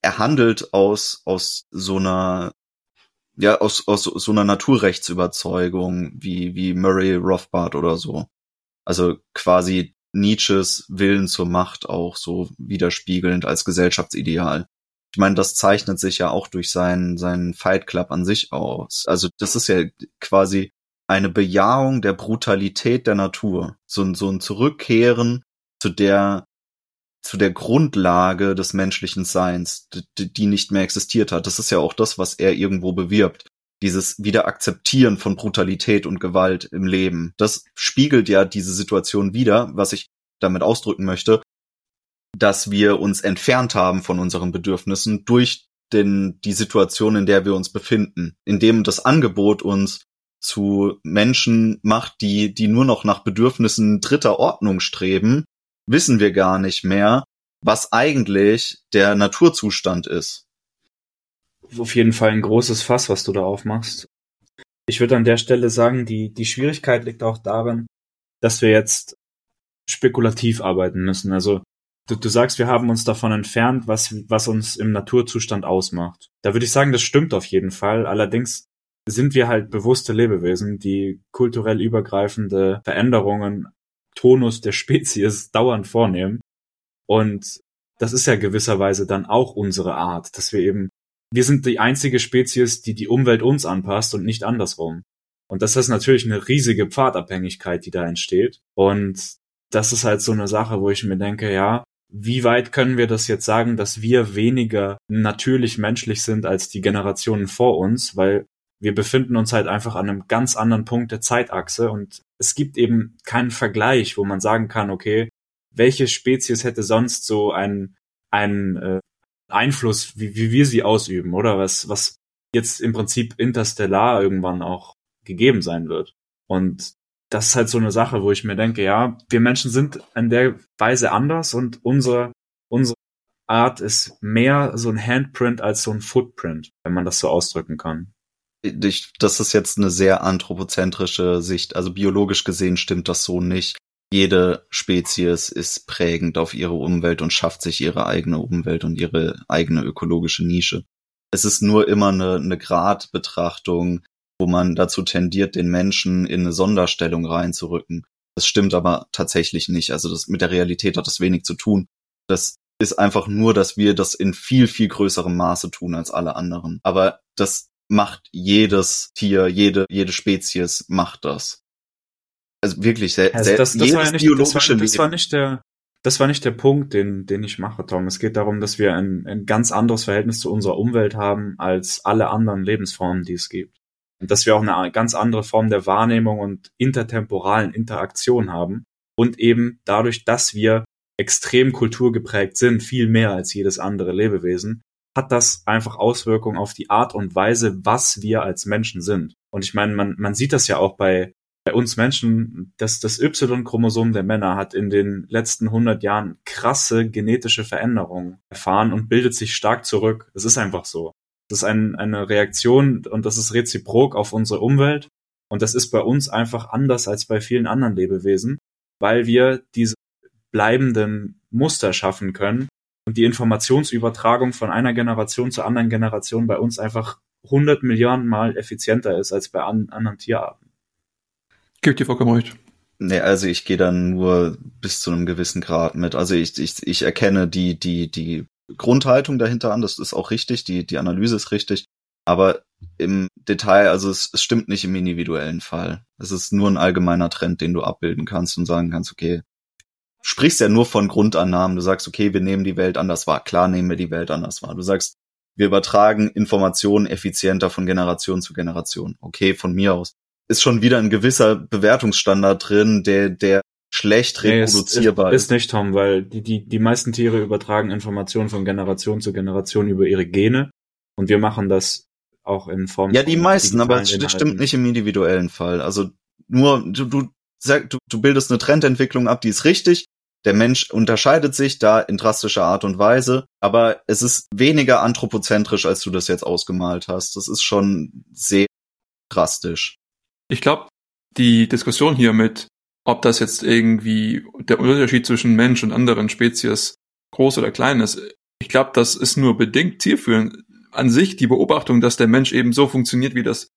Speaker 2: er handelt aus, aus so einer ja, aus, aus so einer Naturrechtsüberzeugung wie, wie Murray Rothbard oder so. Also quasi Nietzsches Willen zur Macht auch so widerspiegelnd als Gesellschaftsideal. Ich meine, das zeichnet sich ja auch durch seinen, seinen Fight Club an sich aus. Also das ist ja quasi eine Bejahung der Brutalität der Natur. So, so ein Zurückkehren zu der zu der Grundlage des menschlichen Seins, die, die nicht mehr existiert hat. Das ist ja auch das, was er irgendwo bewirbt. Dieses Wiederakzeptieren von Brutalität und Gewalt im Leben. Das spiegelt ja diese Situation wider, was ich damit ausdrücken möchte, dass wir uns entfernt haben von unseren Bedürfnissen durch den, die Situation, in der wir uns befinden, indem das Angebot uns zu Menschen macht, die, die nur noch nach Bedürfnissen dritter Ordnung streben, wissen wir gar nicht mehr, was eigentlich der Naturzustand ist.
Speaker 3: Auf jeden Fall ein großes Fass, was du da aufmachst. Ich würde an der Stelle sagen, die, die Schwierigkeit liegt auch darin, dass wir jetzt spekulativ arbeiten müssen. Also du, du sagst, wir haben uns davon entfernt, was, was uns im Naturzustand ausmacht. Da würde ich sagen, das stimmt auf jeden Fall. Allerdings sind wir halt bewusste Lebewesen, die kulturell übergreifende Veränderungen Tonus der Spezies [LAUGHS] dauernd vornehmen. Und das ist ja gewisserweise dann auch unsere Art, dass wir eben, wir sind die einzige Spezies, die die Umwelt uns anpasst und nicht andersrum. Und das ist natürlich eine riesige Pfadabhängigkeit, die da entsteht. Und das ist halt so eine Sache, wo ich mir denke, ja, wie weit können wir das jetzt sagen, dass wir weniger natürlich menschlich sind als die Generationen vor uns, weil wir befinden uns halt einfach an einem ganz anderen Punkt der Zeitachse und es gibt eben keinen Vergleich, wo man sagen kann, okay, welche Spezies hätte sonst so einen, einen äh, Einfluss, wie, wie wir sie ausüben, oder was, was jetzt im Prinzip interstellar irgendwann auch gegeben sein wird. Und das ist halt so eine Sache, wo ich mir denke, ja, wir Menschen sind in der Weise anders und unsere, unsere Art ist mehr so ein Handprint als so ein Footprint, wenn man das so ausdrücken kann
Speaker 2: ich, das ist jetzt eine sehr anthropozentrische Sicht. Also biologisch gesehen stimmt das so nicht. Jede Spezies ist prägend auf ihre Umwelt und schafft sich ihre eigene Umwelt und ihre eigene ökologische Nische. Es ist nur immer eine, eine Gradbetrachtung, wo man dazu tendiert, den Menschen in eine Sonderstellung reinzurücken. Das stimmt aber tatsächlich nicht. Also das mit der Realität hat das wenig zu tun. Das ist einfach nur, dass wir das in viel, viel größerem Maße tun als alle anderen. Aber das macht jedes Tier, jede, jede Spezies macht das. Also wirklich, sehr,
Speaker 3: also das, das, war ja nicht, biologische das war, das war nicht der, das war nicht der Punkt, den, den ich mache, Tom. Es geht darum, dass wir ein, ein ganz anderes Verhältnis zu unserer Umwelt haben als alle anderen Lebensformen, die es gibt. Und dass wir auch eine ganz andere Form der Wahrnehmung und intertemporalen Interaktion haben. Und eben dadurch, dass wir extrem kulturgeprägt sind, viel mehr als jedes andere Lebewesen, hat das einfach Auswirkungen auf die Art und Weise, was wir als Menschen sind. Und ich meine, man, man sieht das ja auch bei, bei uns Menschen, dass das Y-Chromosom der Männer hat in den letzten 100 Jahren krasse genetische Veränderungen erfahren und bildet sich stark zurück. Es ist einfach so. Das ist ein, eine Reaktion und das ist reziprok auf unsere Umwelt. Und das ist bei uns einfach anders als bei vielen anderen Lebewesen, weil wir diese bleibenden Muster schaffen können und die Informationsübertragung von einer Generation zur anderen Generation bei uns einfach 100 Milliarden Mal effizienter ist als bei an, anderen Tierarten.
Speaker 1: Gibt dir vollkommen recht.
Speaker 2: Nee, also ich gehe dann nur bis zu einem gewissen Grad mit. Also ich, ich, ich erkenne die, die, die Grundhaltung dahinter an, das ist auch richtig, die, die Analyse ist richtig. Aber im Detail, also es, es stimmt nicht im individuellen Fall. Es ist nur ein allgemeiner Trend, den du abbilden kannst und sagen kannst, okay, sprichst ja nur von Grundannahmen. Du sagst, okay, wir nehmen die Welt anders wahr. Klar nehmen wir die Welt anders wahr. Du sagst, wir übertragen Informationen effizienter von Generation zu Generation. Okay, von mir aus. Ist schon wieder ein gewisser Bewertungsstandard drin, der, der schlecht reproduzierbar
Speaker 3: nee, ist, ist. Ist nicht, Tom, weil die, die, die meisten Tiere übertragen Informationen von Generation zu Generation über ihre Gene. Und wir machen das auch in Form
Speaker 2: Ja, die meisten, aber das stimmt nicht im individuellen Fall. Also nur, du, du, sag, du, du bildest eine Trendentwicklung ab, die ist richtig, der Mensch unterscheidet sich da in drastischer Art und Weise, aber es ist weniger anthropozentrisch, als du das jetzt ausgemalt hast. Das ist schon sehr drastisch.
Speaker 1: Ich glaube, die Diskussion hier mit, ob das jetzt irgendwie der Unterschied zwischen Mensch und anderen Spezies groß oder klein ist, ich glaube, das ist nur bedingt zielführend. An sich die Beobachtung, dass der Mensch eben so funktioniert, wie das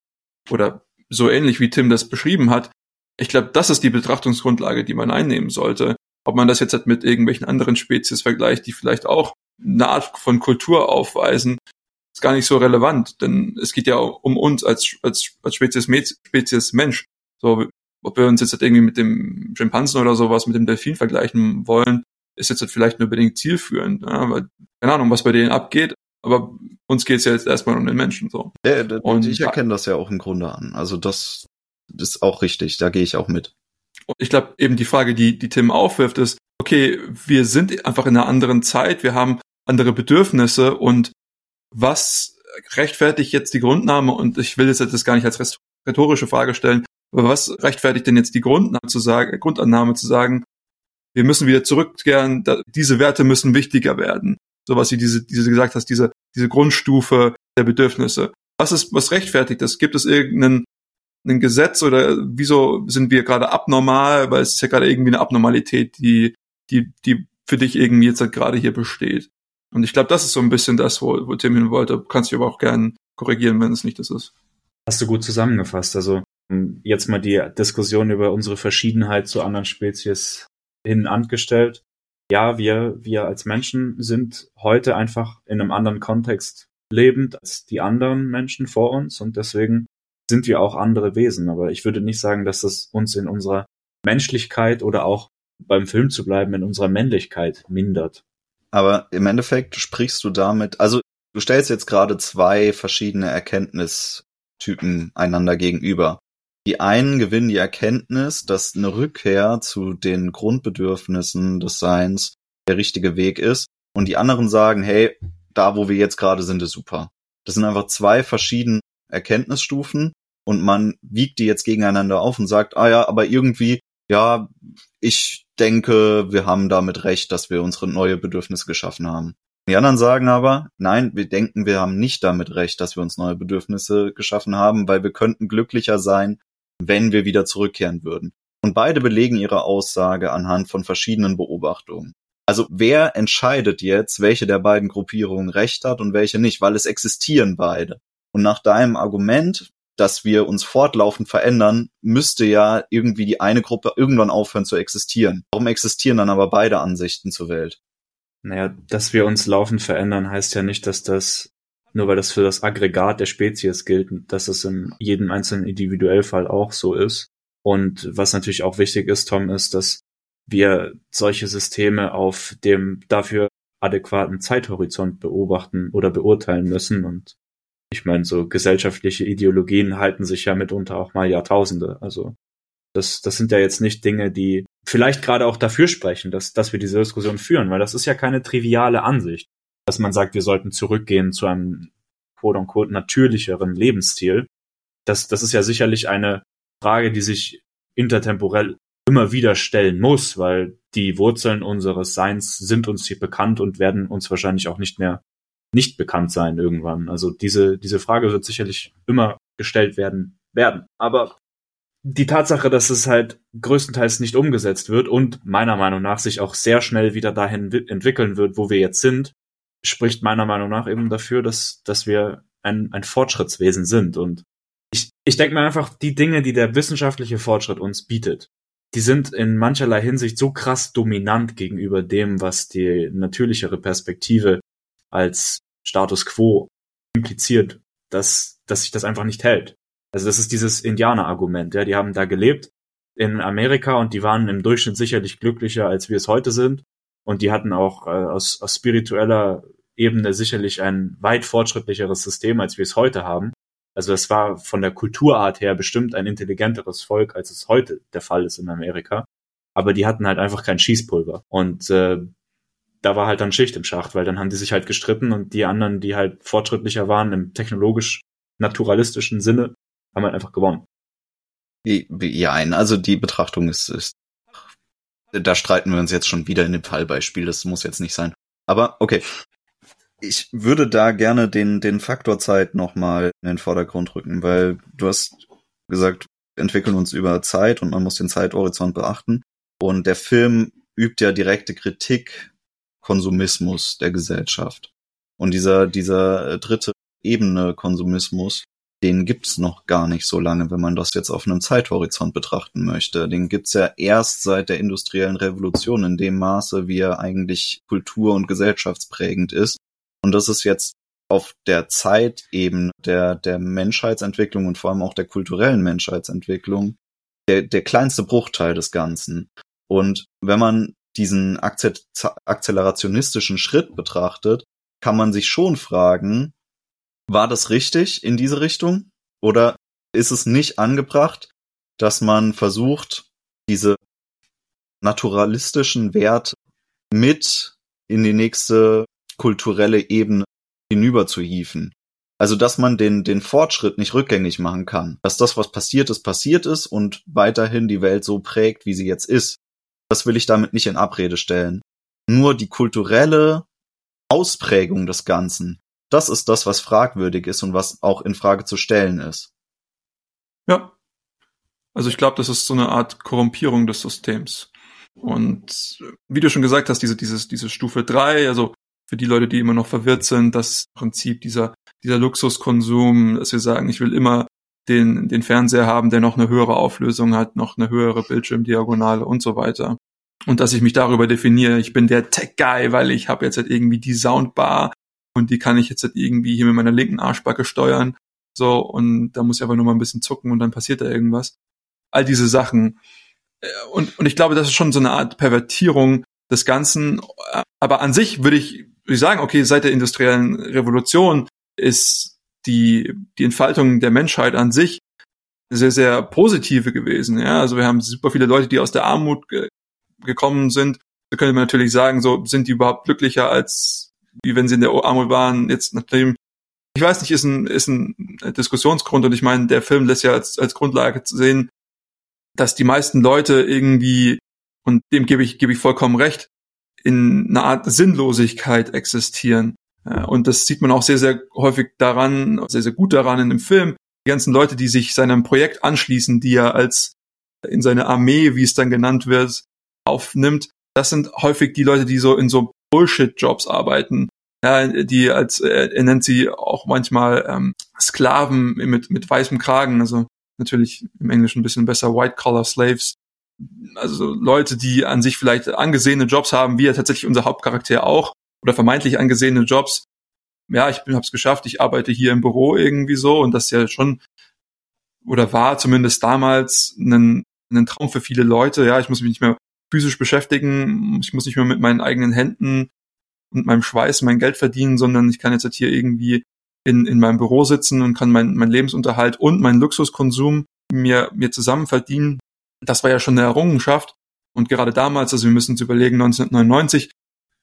Speaker 1: oder so ähnlich wie Tim das beschrieben hat, ich glaube, das ist die Betrachtungsgrundlage, die man einnehmen sollte. Ob man das jetzt halt mit irgendwelchen anderen Spezies vergleicht, die vielleicht auch eine Art von Kultur aufweisen, ist gar nicht so relevant, denn es geht ja um uns als, als, als Spezies, Spezies Mensch. So, ob wir uns jetzt halt irgendwie mit dem Schimpansen oder sowas, mit dem Delfin vergleichen wollen, ist jetzt halt vielleicht nur bedingt zielführend. Ja, weil, keine Ahnung, was bei denen abgeht, aber uns geht's ja jetzt erstmal um den Menschen so.
Speaker 2: Ja, und ich erkenne das ja auch im Grunde an. Also das, das ist auch richtig, da gehe ich auch mit.
Speaker 1: Und ich glaube, eben die Frage, die, die Tim aufwirft, ist, okay, wir sind einfach in einer anderen Zeit, wir haben andere Bedürfnisse und was rechtfertigt jetzt die Grundnahme, und ich will jetzt das gar nicht als rhetorische Frage stellen, aber was rechtfertigt denn jetzt die Grundnahme zu sagen, Grundannahme zu sagen, wir müssen wieder zurückkehren, da, diese Werte müssen wichtiger werden. So was wie diese, diese gesagt hast, diese, diese Grundstufe der Bedürfnisse. Was ist, was rechtfertigt das? Gibt es irgendeinen ein Gesetz oder wieso sind wir gerade abnormal, weil es ist ja gerade irgendwie eine Abnormalität, die, die, die für dich irgendwie jetzt halt gerade hier besteht. Und ich glaube, das ist so ein bisschen das, wo, wo Tim hin wollte. Kannst du aber auch gern korrigieren, wenn es nicht das ist.
Speaker 3: Hast du gut zusammengefasst. Also jetzt mal die Diskussion über unsere Verschiedenheit zu anderen Spezies hin angestellt. Ja, wir, wir als Menschen sind heute einfach in einem anderen Kontext lebend als die anderen Menschen vor uns und deswegen sind wir auch andere Wesen. Aber ich würde nicht sagen, dass das uns in unserer Menschlichkeit oder auch beim Film zu bleiben, in unserer Männlichkeit mindert.
Speaker 2: Aber im Endeffekt sprichst du damit, also du stellst jetzt gerade zwei verschiedene Erkenntnistypen einander gegenüber. Die einen gewinnen die Erkenntnis, dass eine Rückkehr zu den Grundbedürfnissen des Seins der richtige Weg ist. Und die anderen sagen, hey, da wo wir jetzt gerade sind, ist super. Das sind einfach zwei verschiedene Erkenntnisstufen und man wiegt die jetzt gegeneinander auf und sagt, ah ja, aber irgendwie, ja, ich denke, wir haben damit recht, dass wir unsere neue Bedürfnisse geschaffen haben. Die anderen sagen aber, nein, wir denken, wir haben nicht damit recht, dass wir uns neue Bedürfnisse geschaffen haben, weil wir könnten glücklicher sein, wenn wir wieder zurückkehren würden. Und beide belegen ihre Aussage anhand von verschiedenen Beobachtungen. Also wer entscheidet jetzt, welche der beiden Gruppierungen recht hat und welche nicht, weil es existieren beide. Und nach deinem Argument, dass wir uns fortlaufend verändern, müsste ja irgendwie die eine Gruppe irgendwann aufhören zu existieren. Warum existieren dann aber beide Ansichten zur Welt?
Speaker 3: Naja, dass wir uns laufend verändern, heißt ja nicht, dass das, nur weil das für das Aggregat der Spezies gilt, dass es in jedem einzelnen Individuellfall auch so ist. Und was natürlich auch wichtig ist, Tom, ist, dass wir solche Systeme auf dem dafür adäquaten Zeithorizont beobachten oder beurteilen müssen. Und Ich meine, so gesellschaftliche Ideologien halten sich ja mitunter auch mal Jahrtausende. Also das, das sind ja jetzt nicht Dinge, die vielleicht gerade auch dafür sprechen, dass, dass wir diese Diskussion führen, weil das ist ja keine triviale Ansicht, dass man sagt, wir sollten zurückgehen zu einem quote-unquote natürlicheren Lebensstil. Das, das ist ja sicherlich eine Frage, die sich intertemporell immer wieder stellen muss, weil die Wurzeln unseres Seins sind uns hier bekannt und werden uns wahrscheinlich auch nicht mehr nicht bekannt sein irgendwann. Also diese, diese Frage wird sicherlich immer gestellt werden, werden. Aber die Tatsache, dass es halt größtenteils nicht umgesetzt wird und meiner Meinung nach sich auch sehr schnell wieder dahin entwickeln wird, wo wir jetzt sind, spricht meiner Meinung nach eben dafür, dass, dass wir ein, ein Fortschrittswesen sind. Und ich, ich denke mir einfach, die Dinge, die der wissenschaftliche Fortschritt uns bietet, die sind in mancherlei Hinsicht so krass dominant gegenüber dem, was die natürlichere Perspektive als Status quo impliziert, dass, dass sich das einfach nicht hält. Also das ist dieses Indianer-Argument, ja, die haben da gelebt in Amerika und die waren im Durchschnitt sicherlich glücklicher, als wir es heute sind. Und die hatten auch äh, aus, aus spiritueller Ebene sicherlich ein weit fortschrittlicheres System, als wir es heute haben. Also das war von der Kulturart her bestimmt ein intelligenteres Volk, als es heute der Fall ist in Amerika. Aber die hatten halt einfach kein Schießpulver. Und äh, da war halt dann Schicht im Schacht, weil dann haben die sich halt gestritten und die anderen, die halt fortschrittlicher waren im technologisch naturalistischen Sinne, haben halt einfach gewonnen.
Speaker 2: Ja, also die Betrachtung ist, ist, da streiten wir uns jetzt schon wieder in dem Fallbeispiel, das muss jetzt nicht sein. Aber okay. Ich würde da gerne den, den Faktor Zeit nochmal in den Vordergrund rücken, weil du hast gesagt, entwickeln uns über Zeit und man muss den Zeithorizont beachten. Und der Film übt ja direkte Kritik Konsumismus der Gesellschaft. Und dieser, dieser äh, dritte Ebene Konsumismus, den gibt's noch gar nicht so lange, wenn man das jetzt auf einem Zeithorizont betrachten möchte. Den gibt's ja erst seit der industriellen Revolution in dem Maße, wie er eigentlich kultur- und gesellschaftsprägend ist. Und das ist jetzt auf der Zeitebene der, der Menschheitsentwicklung und vor allem auch der kulturellen Menschheitsentwicklung der, der kleinste Bruchteil des Ganzen. Und wenn man diesen akzelerationistischen Schritt betrachtet, kann man sich schon fragen, war das richtig in diese Richtung? Oder ist es nicht angebracht, dass man versucht, diese naturalistischen Wert mit in die nächste kulturelle Ebene hinüber zu hieven? Also, dass man den, den Fortschritt nicht rückgängig machen kann. Dass das, was passiert ist, passiert ist und weiterhin die Welt so prägt, wie sie jetzt ist. Das will ich damit nicht in Abrede stellen. Nur die kulturelle Ausprägung des Ganzen, das ist das, was fragwürdig ist und was auch in Frage zu stellen ist.
Speaker 1: Ja. Also ich glaube, das ist so eine Art Korrumpierung des Systems. Und wie du schon gesagt hast, diese, dieses, diese Stufe drei, also für die Leute, die immer noch verwirrt sind, das Prinzip dieser, dieser Luxuskonsum, dass wir sagen, ich will immer den, den Fernseher haben, der noch eine höhere Auflösung hat, noch eine höhere Bildschirmdiagonale und so weiter. Und dass ich mich darüber definiere, ich bin der Tech-Guy, weil ich habe jetzt halt irgendwie die Soundbar und die kann ich jetzt halt irgendwie hier mit meiner linken Arschbacke steuern. So, und da muss ich einfach nur mal ein bisschen zucken und dann passiert da irgendwas. All diese Sachen. Äh, und, und ich glaube, das ist schon so eine Art Pervertierung des Ganzen. Aber an sich würde ich, würde sagen, okay, seit der industriellen Revolution ist die, die Entfaltung der Menschheit an sich sehr, sehr positive gewesen. Ja, also wir haben super viele Leute, die aus der Armut ge gekommen sind. Da könnte man natürlich sagen, so sind die überhaupt glücklicher als wie wenn sie in der Armut waren, jetzt nachdem, ich weiß nicht, ist ein, ist ein Diskussionsgrund und ich meine, der Film lässt ja als, als Grundlage zu sehen, dass die meisten Leute irgendwie, und dem gebe ich, gebe ich vollkommen recht, in einer Art Sinnlosigkeit existieren. Und das sieht man auch sehr, sehr häufig daran, sehr, sehr gut daran in dem Film. Die ganzen Leute, die sich seinem Projekt anschließen, die er als in seine Armee, wie es dann genannt wird, aufnimmt, das sind häufig die Leute, die so in so Bullshit-Jobs arbeiten. Ja, die als, äh, er nennt sie auch manchmal ähm, Sklaven mit, mit weißem Kragen, also natürlich im Englischen ein bisschen besser White-Collar Slaves. Also Leute, die an sich vielleicht angesehene Jobs haben, wie ja tatsächlich unser Hauptcharakter auch, oder vermeintlich angesehene Jobs. Ja, ich habe es geschafft, ich arbeite hier im Büro irgendwie so und das ja schon oder war zumindest damals ein, ein Traum für viele Leute. Ja, ich muss mich nicht mehr physisch beschäftigen. Ich muss nicht mehr mit meinen eigenen Händen und meinem Schweiß mein Geld verdienen, sondern ich kann jetzt halt hier irgendwie in, in meinem Büro sitzen und kann mein, mein Lebensunterhalt und meinen Luxuskonsum mir, mir zusammen verdienen. Das war ja schon eine Errungenschaft. Und gerade damals, also wir müssen uns überlegen, 1999,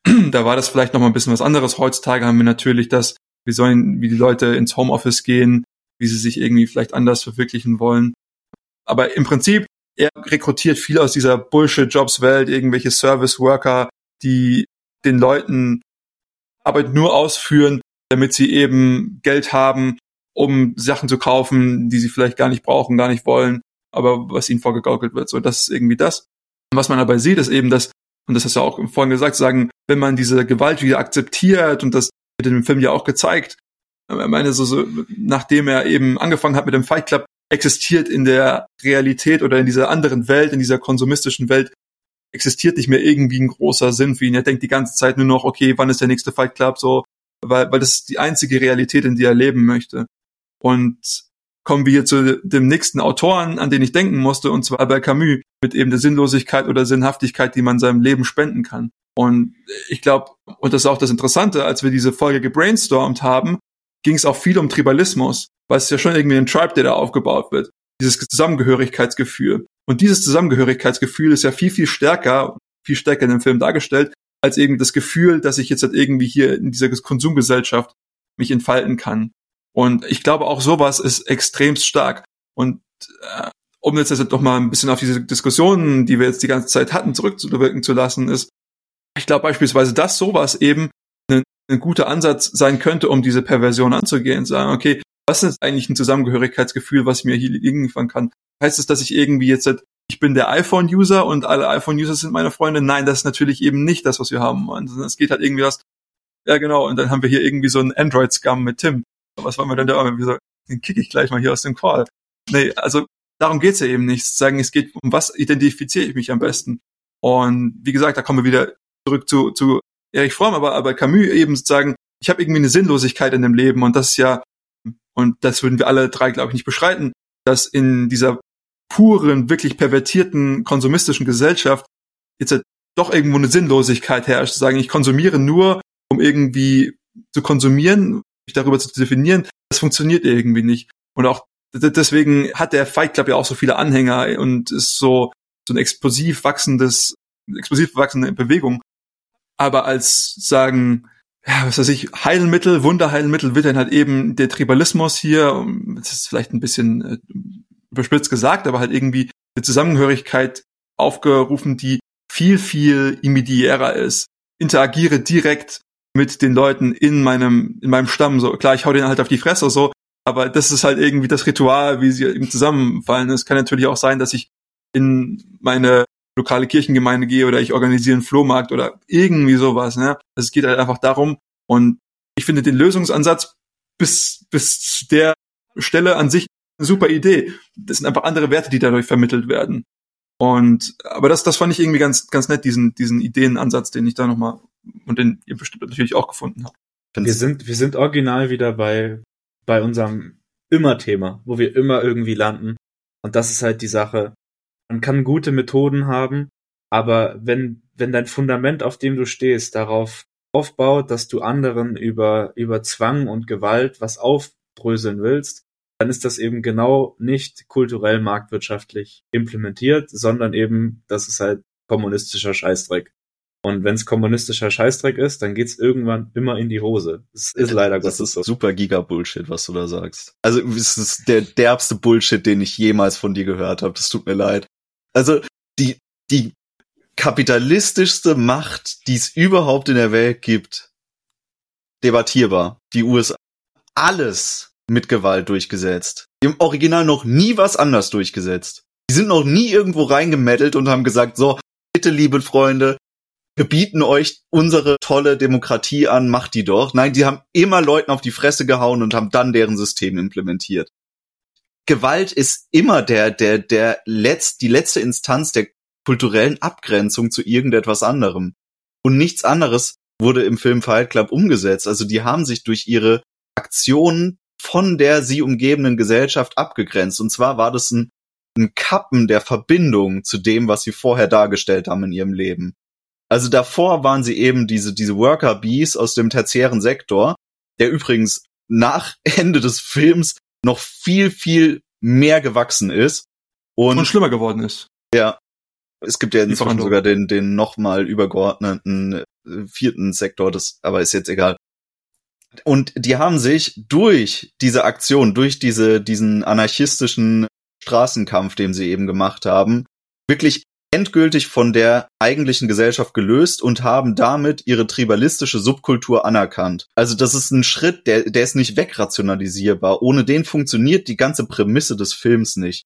Speaker 1: [CLEARS THROAT] da war das vielleicht noch mal ein bisschen was anderes. Heutzutage haben wir natürlich das, wie sollen, wie die Leute ins Homeoffice gehen, wie sie sich irgendwie vielleicht anders verwirklichen wollen. Aber im Prinzip, er rekrutiert viel aus dieser Bullshit-Jobs-Welt, irgendwelche Service-Worker, die den Leuten Arbeit nur ausführen, damit sie eben Geld haben, um Sachen zu kaufen, die sie vielleicht gar nicht brauchen, gar nicht wollen, aber was ihnen vorgegaukelt wird. So, das ist irgendwie das. Und was man dabei sieht, ist eben, dass, und das hast du auch vorhin gesagt, sagen, wenn man diese Gewalt wieder akzeptiert, und das wird in dem Film ja auch gezeigt, ich meine, so, so, nachdem er eben angefangen hat mit dem Fight Club, existiert in der Realität oder in dieser anderen Welt, in dieser konsumistischen Welt, existiert nicht mehr irgendwie ein großer Sinn für ihn. Er denkt die ganze Zeit nur noch, okay, wann ist der nächste Fight Club, so, weil, weil das ist die einzige Realität, in die er leben möchte. Und kommen wir zu dem nächsten Autoren, an den ich denken musste, und zwar Albert Camus, mit eben der Sinnlosigkeit oder Sinnhaftigkeit, die man seinem Leben spenden kann. Und ich glaube, und das ist auch das Interessante, als wir diese Folge gebrainstormt haben, ging es auch viel um Tribalismus, weil es ja schon irgendwie ein Tribe, der da aufgebaut wird. Dieses Zusammengehörigkeitsgefühl. Und dieses Zusammengehörigkeitsgefühl ist ja viel, viel stärker, viel stärker in dem Film dargestellt, als eben das Gefühl, dass ich jetzt halt irgendwie hier in dieser Konsumgesellschaft mich entfalten kann. Und ich glaube, auch sowas ist extremst stark. Und äh, um jetzt also doch mal ein bisschen auf diese Diskussionen, die wir jetzt die ganze Zeit hatten, zurückzuwirken zu lassen, ist, ich glaube beispielsweise, dass sowas eben ein, ein guter Ansatz sein könnte, um diese Perversion anzugehen. Sagen, okay, was ist eigentlich ein Zusammengehörigkeitsgefühl, was ich mir hier liefern kann? Heißt es, dass ich irgendwie jetzt, ich bin der iPhone-User und alle iPhone-User sind meine Freunde? Nein, das ist natürlich eben nicht das, was wir haben wollen. Es geht halt irgendwie was, ja genau, und dann haben wir hier irgendwie so einen Android-Scum mit Tim. Was wollen wir denn da? Wieso, den kick ich gleich mal hier aus dem Call. Nee, also darum geht's ja eben nicht. Sagen, es geht um was identifiziere ich mich am besten. Und wie gesagt, da kommen wir wieder zurück zu, zu Erich Fromm, aber, aber Camus eben sozusagen, ich habe irgendwie eine Sinnlosigkeit in dem Leben und das ist ja und das würden wir alle drei, glaube ich, nicht beschreiten, dass in dieser puren, wirklich pervertierten, konsumistischen Gesellschaft jetzt halt doch irgendwo eine Sinnlosigkeit herrscht, zu sagen, ich konsumiere nur, um irgendwie zu konsumieren, darüber zu definieren, das funktioniert irgendwie nicht. Und auch deswegen hat der Fight Club ja auch so viele Anhänger und ist so, so ein explosiv wachsendes, explosiv wachsende Bewegung. Aber als sagen, ja, was weiß ich, Heilmittel, Wunderheilmittel wird dann halt eben der Tribalismus hier, das ist vielleicht ein bisschen äh, überspitzt gesagt, aber halt irgendwie eine Zusammengehörigkeit aufgerufen, die viel, viel immediärer ist. Interagiere direkt mit den Leuten in meinem, in meinem Stamm, so. Klar, ich hau den halt auf die Fresse, so. Aber das ist halt irgendwie das Ritual, wie sie eben zusammenfallen. Es kann natürlich auch sein, dass ich in meine lokale Kirchengemeinde gehe oder ich organisiere einen Flohmarkt oder irgendwie sowas. Ne? Also es geht halt einfach darum und ich finde den Lösungsansatz bis, bis der Stelle an sich eine super Idee. Das sind einfach andere Werte, die dadurch vermittelt werden. Und aber das, das fand ich irgendwie ganz, ganz nett, diesen, diesen Ideenansatz, den ich da nochmal und den ihr bestimmt natürlich auch gefunden habt.
Speaker 3: Wir sind, wir sind original wieder bei, bei unserem immer Thema, wo wir immer irgendwie landen. Und das ist halt die Sache man kann gute Methoden haben, aber wenn, wenn dein Fundament, auf dem du stehst, darauf aufbaut, dass du anderen über, über Zwang und Gewalt was aufbröseln willst, dann ist das eben genau nicht kulturell marktwirtschaftlich implementiert, sondern eben, das ist halt kommunistischer Scheißdreck. Und wenn es kommunistischer Scheißdreck ist, dann geht's irgendwann immer in die Hose. Das ist leider
Speaker 2: das Gottes ist so. Super Giga-Bullshit, was du da sagst. Also es ist der derbste Bullshit, den ich jemals von dir gehört habe. Das tut mir leid. Also die, die kapitalistischste Macht, die es überhaupt in der Welt gibt, debattierbar. Die USA. Alles mit Gewalt durchgesetzt. Die haben original noch nie was anders durchgesetzt. Die sind noch nie irgendwo reingemeddelt und haben gesagt, so, bitte, liebe Freunde, wir bieten euch unsere tolle Demokratie an, macht die doch. Nein, die haben immer Leuten auf die Fresse gehauen und haben dann deren System implementiert. Gewalt ist immer der, der, der letzt, die letzte Instanz der kulturellen Abgrenzung zu irgendetwas anderem. Und nichts anderes wurde im Film Fight Club umgesetzt. Also die haben sich durch ihre Aktionen von der sie umgebenden Gesellschaft abgegrenzt. Und zwar war das ein, ein Kappen der Verbindung zu dem, was sie vorher dargestellt haben in ihrem Leben. Also davor waren sie eben diese, diese Worker Bees aus dem tertiären Sektor, der übrigens nach [LAUGHS] Ende des Films noch viel, viel mehr gewachsen ist.
Speaker 1: Und, und schlimmer geworden ist.
Speaker 2: Ja. Es gibt ja inzwischen sogar den, den nochmal übergeordneten äh, vierten Sektor, das aber ist jetzt egal. Und die haben sich durch diese Aktion, durch diese, diesen anarchistischen Straßenkampf, den sie eben gemacht haben, wirklich endgültig von der eigentlichen Gesellschaft gelöst und haben damit ihre tribalistische Subkultur anerkannt. Also das ist ein Schritt, der, der ist nicht wegrationalisierbar. Ohne den funktioniert die ganze Prämisse des Films nicht.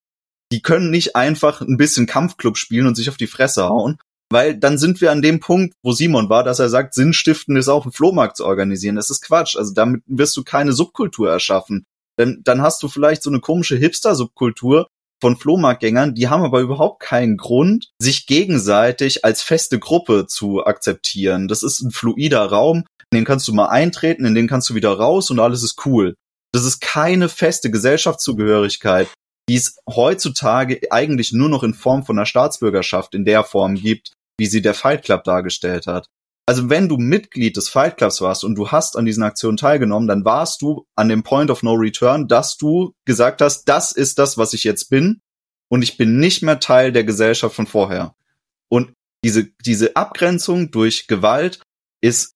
Speaker 2: Die können nicht einfach ein bisschen Kampfclub spielen und sich auf die Fresse hauen, weil dann sind wir an dem Punkt, wo Simon war, dass er sagt, Sinnstiften ist auch ein Flohmarkt zu organisieren. Das ist Quatsch. Also damit wirst du keine Subkultur erschaffen. Denn dann hast du vielleicht so eine komische Hipster-Subkultur, von Flohmarktgängern, die haben aber überhaupt keinen Grund, sich gegenseitig als feste Gruppe zu akzeptieren. Das ist ein fluider Raum, in den kannst du mal eintreten, in den kannst du wieder raus und alles ist cool. Das ist keine feste Gesellschaftszugehörigkeit, die es heutzutage eigentlich nur noch in Form von einer Staatsbürgerschaft in der Form gibt, wie sie der Fight Club dargestellt hat. Also wenn du Mitglied des Fight Clubs warst und du hast an diesen Aktionen teilgenommen, dann warst du an dem Point of No Return, dass du gesagt hast, das ist das, was ich jetzt bin und ich bin nicht mehr Teil der Gesellschaft von vorher. Und diese, diese Abgrenzung durch Gewalt ist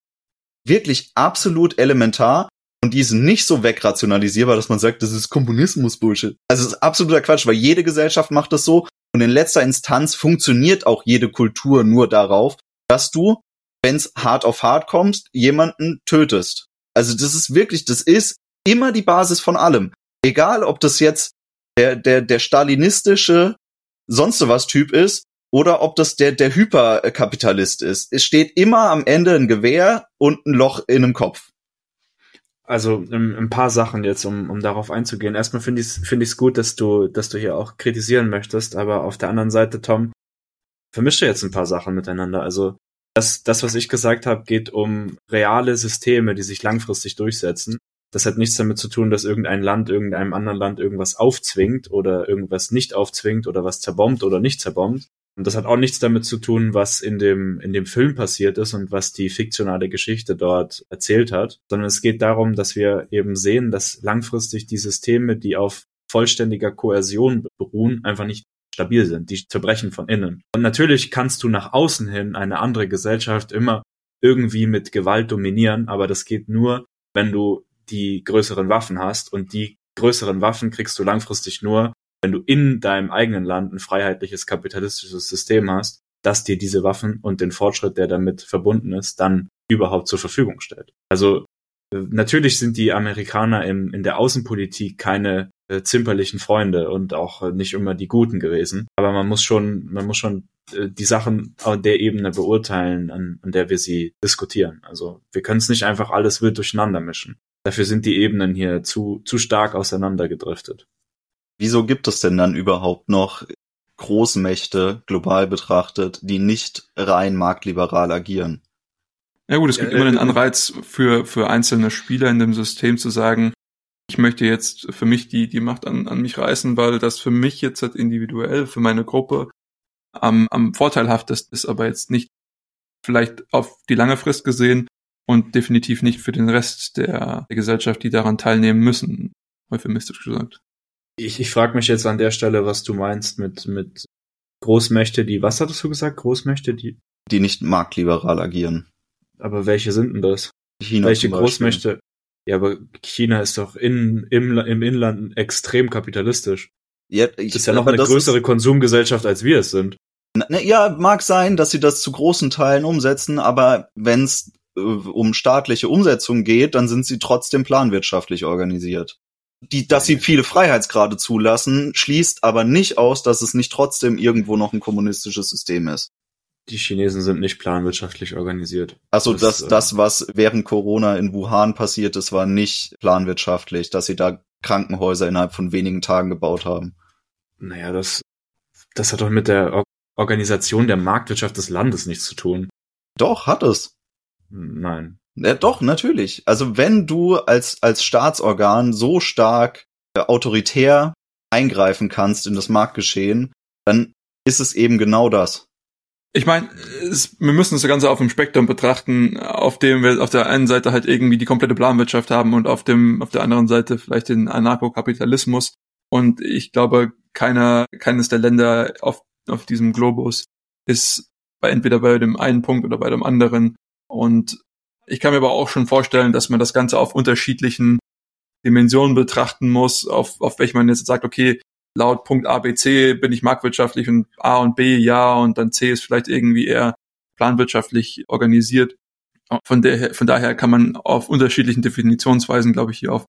Speaker 2: wirklich absolut elementar und die ist nicht so wegrationalisierbar, dass man sagt, das ist Kommunismus-Bullshit. Also es ist absoluter Quatsch, weil jede Gesellschaft macht das so und in letzter Instanz funktioniert auch jede Kultur nur darauf, dass du wenn's hart auf hart kommst, jemanden tötest. Also das ist wirklich, das ist immer die Basis von allem. Egal, ob das jetzt der, der, der stalinistische sonst was Typ ist oder ob das der, der Hyperkapitalist ist. Es steht immer am Ende ein Gewehr und ein Loch in einem Kopf.
Speaker 3: Also ein, ein paar Sachen jetzt, um, um darauf einzugehen. Erstmal finde ich es find ich's gut, dass du, dass du hier auch kritisieren möchtest, aber auf der anderen Seite, Tom, vermischt du jetzt ein paar Sachen miteinander. Also das, das, was ich gesagt habe, geht um reale Systeme, die sich langfristig durchsetzen. Das hat nichts damit zu tun, dass irgendein Land irgendeinem anderen Land irgendwas aufzwingt oder irgendwas nicht aufzwingt oder was zerbombt oder nicht zerbombt. Und das hat auch nichts damit zu tun, was in dem, in dem Film passiert ist und was die fiktionale Geschichte dort erzählt hat, sondern es geht darum, dass wir eben sehen, dass langfristig die Systeme, die auf vollständiger Kohäsion beruhen, einfach nicht stabil sind, die zerbrechen von innen. Und natürlich kannst du nach außen hin eine andere Gesellschaft immer irgendwie mit Gewalt dominieren, aber das geht nur, wenn du die größeren Waffen hast und die größeren Waffen kriegst du langfristig nur, wenn du in deinem eigenen Land ein freiheitliches kapitalistisches System hast, das dir diese Waffen und den Fortschritt, der damit verbunden ist, dann überhaupt zur Verfügung stellt. Also Natürlich sind die Amerikaner im, in der Außenpolitik keine äh, zimperlichen Freunde und auch äh, nicht immer die Guten gewesen. Aber man muss schon, man muss schon äh, die Sachen an der Ebene beurteilen, an, an der wir sie diskutieren. Also wir können es nicht einfach alles wild durcheinander mischen. Dafür sind die Ebenen hier zu, zu stark auseinandergedriftet.
Speaker 2: Wieso gibt es denn dann überhaupt noch Großmächte global betrachtet, die nicht rein marktliberal agieren?
Speaker 1: Ja gut, es gibt ja, immer den äh, Anreiz für, für einzelne Spieler in dem System zu sagen, ich möchte jetzt für mich die, die Macht an, an mich reißen, weil das für mich jetzt halt individuell, für meine Gruppe am, am vorteilhaftesten ist, aber jetzt nicht vielleicht auf die lange Frist gesehen und definitiv nicht für den Rest der, der Gesellschaft, die daran teilnehmen müssen, euphemistisch gesagt.
Speaker 3: Ich, ich frage mich jetzt an der Stelle, was du meinst mit, mit Großmächte, die, was hattest du gesagt? Großmächte, die?
Speaker 2: Die nicht marktliberal agieren.
Speaker 3: Aber welche sind denn das? China welche Großmächte? Ja, aber China ist doch in, im, im Inland extrem kapitalistisch. Ja, ich, das ist ja noch eine größere ist, Konsumgesellschaft, als wir es sind.
Speaker 2: Na, ja, mag sein, dass sie das zu großen Teilen umsetzen, aber wenn es äh, um staatliche Umsetzung geht, dann sind sie trotzdem planwirtschaftlich organisiert. Die, dass sie viele Freiheitsgrade zulassen, schließt aber nicht aus, dass es nicht trotzdem irgendwo noch ein kommunistisches System ist
Speaker 3: die Chinesen sind nicht planwirtschaftlich organisiert.
Speaker 2: Also das, das, das, was während Corona in Wuhan passiert ist, war nicht planwirtschaftlich, dass sie da Krankenhäuser innerhalb von wenigen Tagen gebaut haben.
Speaker 3: Naja, das, das hat doch mit der Organisation der Marktwirtschaft des Landes nichts zu tun.
Speaker 2: Doch, hat es.
Speaker 3: Nein.
Speaker 2: Ja, doch, natürlich. Also wenn du als, als Staatsorgan so stark äh, autoritär eingreifen kannst in das Marktgeschehen, dann ist es eben genau das.
Speaker 1: ich meine, wir müssen das Ganze auf dem Spektrum betrachten, auf dem wir auf der einen Seite halt irgendwie die komplette Planwirtschaft haben und auf dem, auf der anderen Seite vielleicht den Anarchokapitalismus. Und ich glaube, keiner, keines der Länder auf, auf diesem Globus ist bei entweder bei dem einen Punkt oder bei dem anderen. Und ich kann mir aber auch schon vorstellen, dass man das Ganze auf unterschiedlichen Dimensionen betrachten muss, auf, auf welche man jetzt sagt, okay, laut Punkt A, B, C bin ich marktwirtschaftlich und A und B ja und dann C ist vielleicht irgendwie eher planwirtschaftlich organisiert. Von, der, von daher kann man auf unterschiedlichen Definitionsweisen, glaube ich, hier auf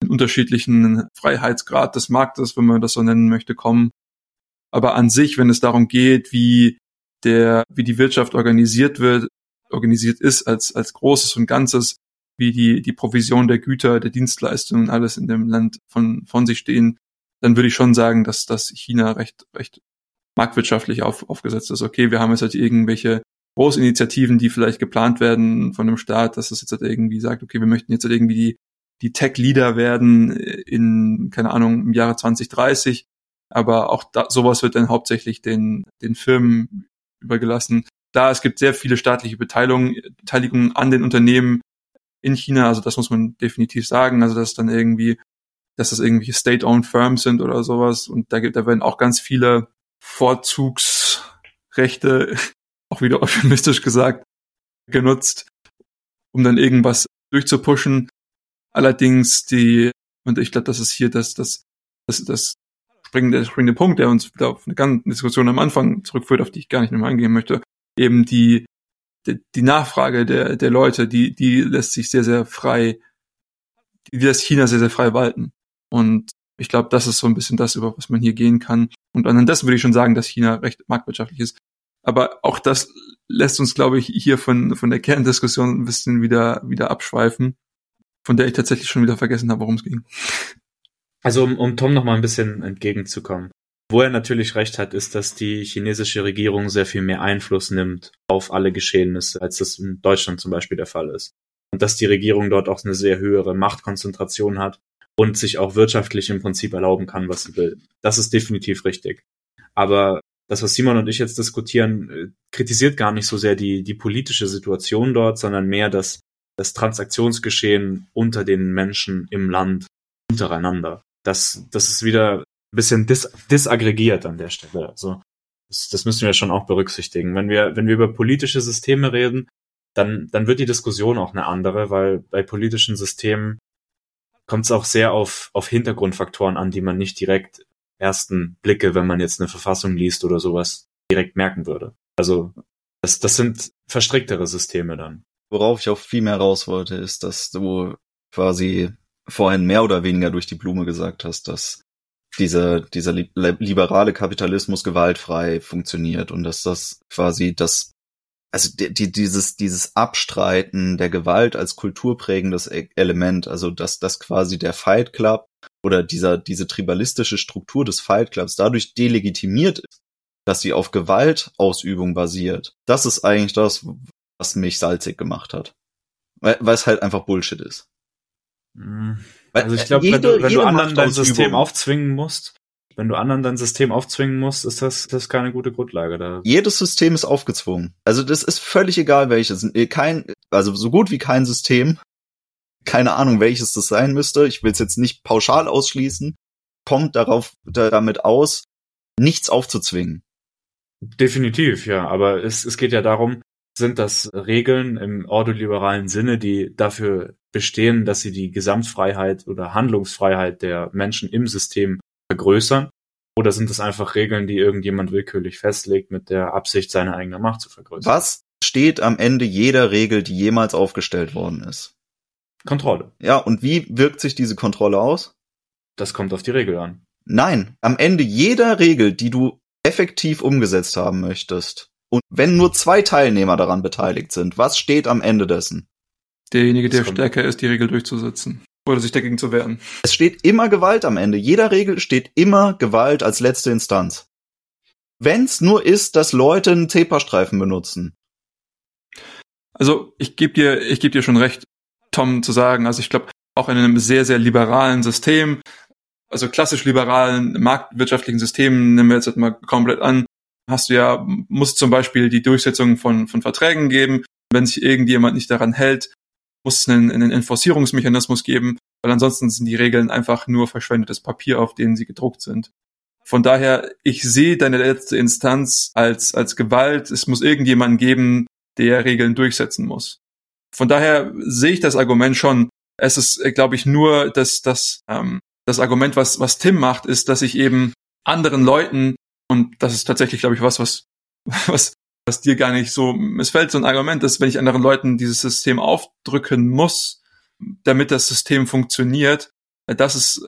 Speaker 1: einen unterschiedlichen Freiheitsgrad des Marktes, wenn man das so nennen möchte, kommen. Aber an sich, wenn es darum geht, wie der, wie die Wirtschaft organisiert wird, organisiert ist als, als Großes und Ganzes, wie die, die Provision der Güter, der Dienstleistungen, alles in dem Land von, von sich stehen, dann würde ich schon sagen, dass, dass China recht, recht marktwirtschaftlich auf, aufgesetzt ist. Okay, wir haben jetzt halt irgendwelche Großinitiativen, die vielleicht geplant werden von dem Staat, dass es jetzt halt irgendwie sagt, okay, wir möchten jetzt halt irgendwie die, die Tech-Leader werden in, keine Ahnung, im Jahre 2030. Aber auch da, sowas wird dann hauptsächlich den, den Firmen übergelassen. Da es gibt sehr viele staatliche Beteiligungen, Beteiligungen an den Unternehmen in China, also das muss man definitiv sagen, also dass dann irgendwie dass das irgendwelche State-owned Firms sind oder sowas. Und da gibt, da werden auch ganz viele Vorzugsrechte, [LAUGHS] auch wieder euphemistisch gesagt, genutzt, um dann irgendwas durchzupushen. Allerdings die, und ich glaube, das ist hier das, das, das, das springende, springende Punkt, der uns auf eine ganze Diskussion am Anfang zurückführt, auf die ich gar nicht mehr eingehen möchte. Eben die, die, Nachfrage der, der Leute, die, die lässt sich sehr, sehr frei, die lässt China sehr, sehr frei walten. Und ich glaube, das ist so ein bisschen das, über was man hier gehen kann. Und anhand dessen würde ich schon sagen, dass China recht marktwirtschaftlich ist. Aber auch das lässt uns, glaube ich, hier von, von der Kerndiskussion ein bisschen wieder, wieder abschweifen, von der ich tatsächlich schon wieder vergessen habe, worum es ging.
Speaker 3: Also um, um Tom noch mal ein bisschen entgegenzukommen. Wo er natürlich recht hat, ist, dass die chinesische Regierung sehr viel mehr Einfluss nimmt auf alle Geschehnisse, als das in Deutschland zum Beispiel der Fall ist. Und dass die Regierung dort auch eine sehr höhere Machtkonzentration hat und sich auch wirtschaftlich im Prinzip erlauben kann, was sie will. Das ist definitiv richtig. Aber das, was Simon und ich jetzt diskutieren, äh, kritisiert gar nicht so sehr die, die politische Situation dort, sondern mehr das, das Transaktionsgeschehen unter den Menschen im Land untereinander. Das, das ist wieder bisschen dis, disaggregiert an der Stelle. Also das, das müssen wir schon auch berücksichtigen. Wenn wir, wenn wir über politische Systeme reden, dann, dann wird die Diskussion auch eine andere, weil bei politischen Systemen kommt es auch sehr auf, auf Hintergrundfaktoren an, die man nicht direkt ersten Blicke, wenn man jetzt eine Verfassung liest oder sowas, direkt merken würde. Also das, das sind verstricktere Systeme dann.
Speaker 2: Worauf ich auch viel mehr raus wollte, ist, dass du quasi vorhin mehr oder weniger durch die Blume gesagt hast, dass dieser, dieser liberale Kapitalismus gewaltfrei funktioniert und dass das quasi das also die, die, dieses, dieses Abstreiten der Gewalt als kulturprägendes e-, Element, also dass, dass quasi der Fight Club oder dieser, diese tribalistische Struktur des Fight Clubs dadurch delegitimiert ist, dass sie auf Gewaltausübung basiert. Das ist eigentlich das, was mich salzig gemacht hat. Weil, weil es halt einfach Bullshit ist.
Speaker 3: Mhm. Also ich glaube, wenn du, wenn du anderen dein System aufzwingen musst, wenn du anderen dein System aufzwingen musst, ist das, das ist keine gute Grundlage da.
Speaker 2: Jedes System ist aufgezwungen. Also das ist völlig egal welches. Äh, kein, also so gut wie kein System. Keine Ahnung, welches das sein müsste. Ich will es jetzt nicht pauschal ausschließen. Kommt darauf, damit aus, nichts aufzuzwingen.
Speaker 3: Definitiv, ja. Aber es, es geht ja darum, sind das Regeln im ordoliberalen Sinne, die dafür bestehen, dass sie die Gesamtfreiheit oder Handlungsfreiheit der Menschen im System vergrößern? Oder sind es einfach Regeln, die irgendjemand willkürlich festlegt mit der Absicht, seine eigene Macht zu vergrößern?
Speaker 2: Was steht am Ende jeder Regel, die jemals aufgestellt worden ist?
Speaker 3: Kontrolle.
Speaker 2: Ja, und wie wirkt sich diese Kontrolle aus?
Speaker 3: Das kommt auf die Regel an.
Speaker 2: Nein, am Ende jeder Regel, die du effektiv umgesetzt haben möchtest, und wenn nur zwei Teilnehmer daran beteiligt sind, was steht am Ende dessen?
Speaker 1: Derjenige, der stärker ist, die Regel durchzusetzen. Oder sich dagegen zu wehren.
Speaker 2: Es steht immer Gewalt am Ende. Jeder Regel steht immer Gewalt als letzte Instanz. Wenn's nur ist, dass Leute einen Zebrastreifen benutzen.
Speaker 1: Also ich gebe dir, ich gebe dir schon recht, Tom zu sagen. Also ich glaube, auch in einem sehr, sehr liberalen System, also klassisch liberalen marktwirtschaftlichen Systemen, nehmen wir jetzt halt mal komplett an, hast du ja, muss zum Beispiel die Durchsetzung von, von Verträgen geben. Wenn sich irgendjemand nicht daran hält, muss es einen, einen Enforcierungsmechanismus geben, weil ansonsten sind die Regeln einfach nur verschwendetes Papier, auf denen sie gedruckt sind. Von daher, ich sehe deine letzte Instanz als, als Gewalt. Es muss irgendjemanden geben, der Regeln durchsetzen muss. Von daher sehe ich das Argument schon. Es ist, äh, glaube ich, nur das, das, ähm, das Argument, was, was Tim macht, ist, dass ich eben anderen Leuten, und das ist tatsächlich, glaube ich, was, was, [LAUGHS] was, was dir gar nicht so missfällt, so ein Argument ist, wenn ich anderen Leuten dieses System aufdrücken muss, damit das System funktioniert, das ist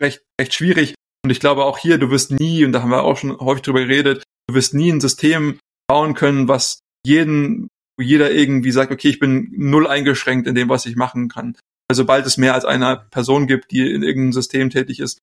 Speaker 1: recht, recht schwierig. Und ich glaube auch hier, du wirst nie, und da haben wir auch schon häufig drüber geredet, du wirst nie ein System bauen können, was jeden, wo jeder irgendwie sagt, okay, ich bin null eingeschränkt in dem, was ich machen kann. Also sobald es mehr als einer Person gibt, die in irgendeinem System tätig ist,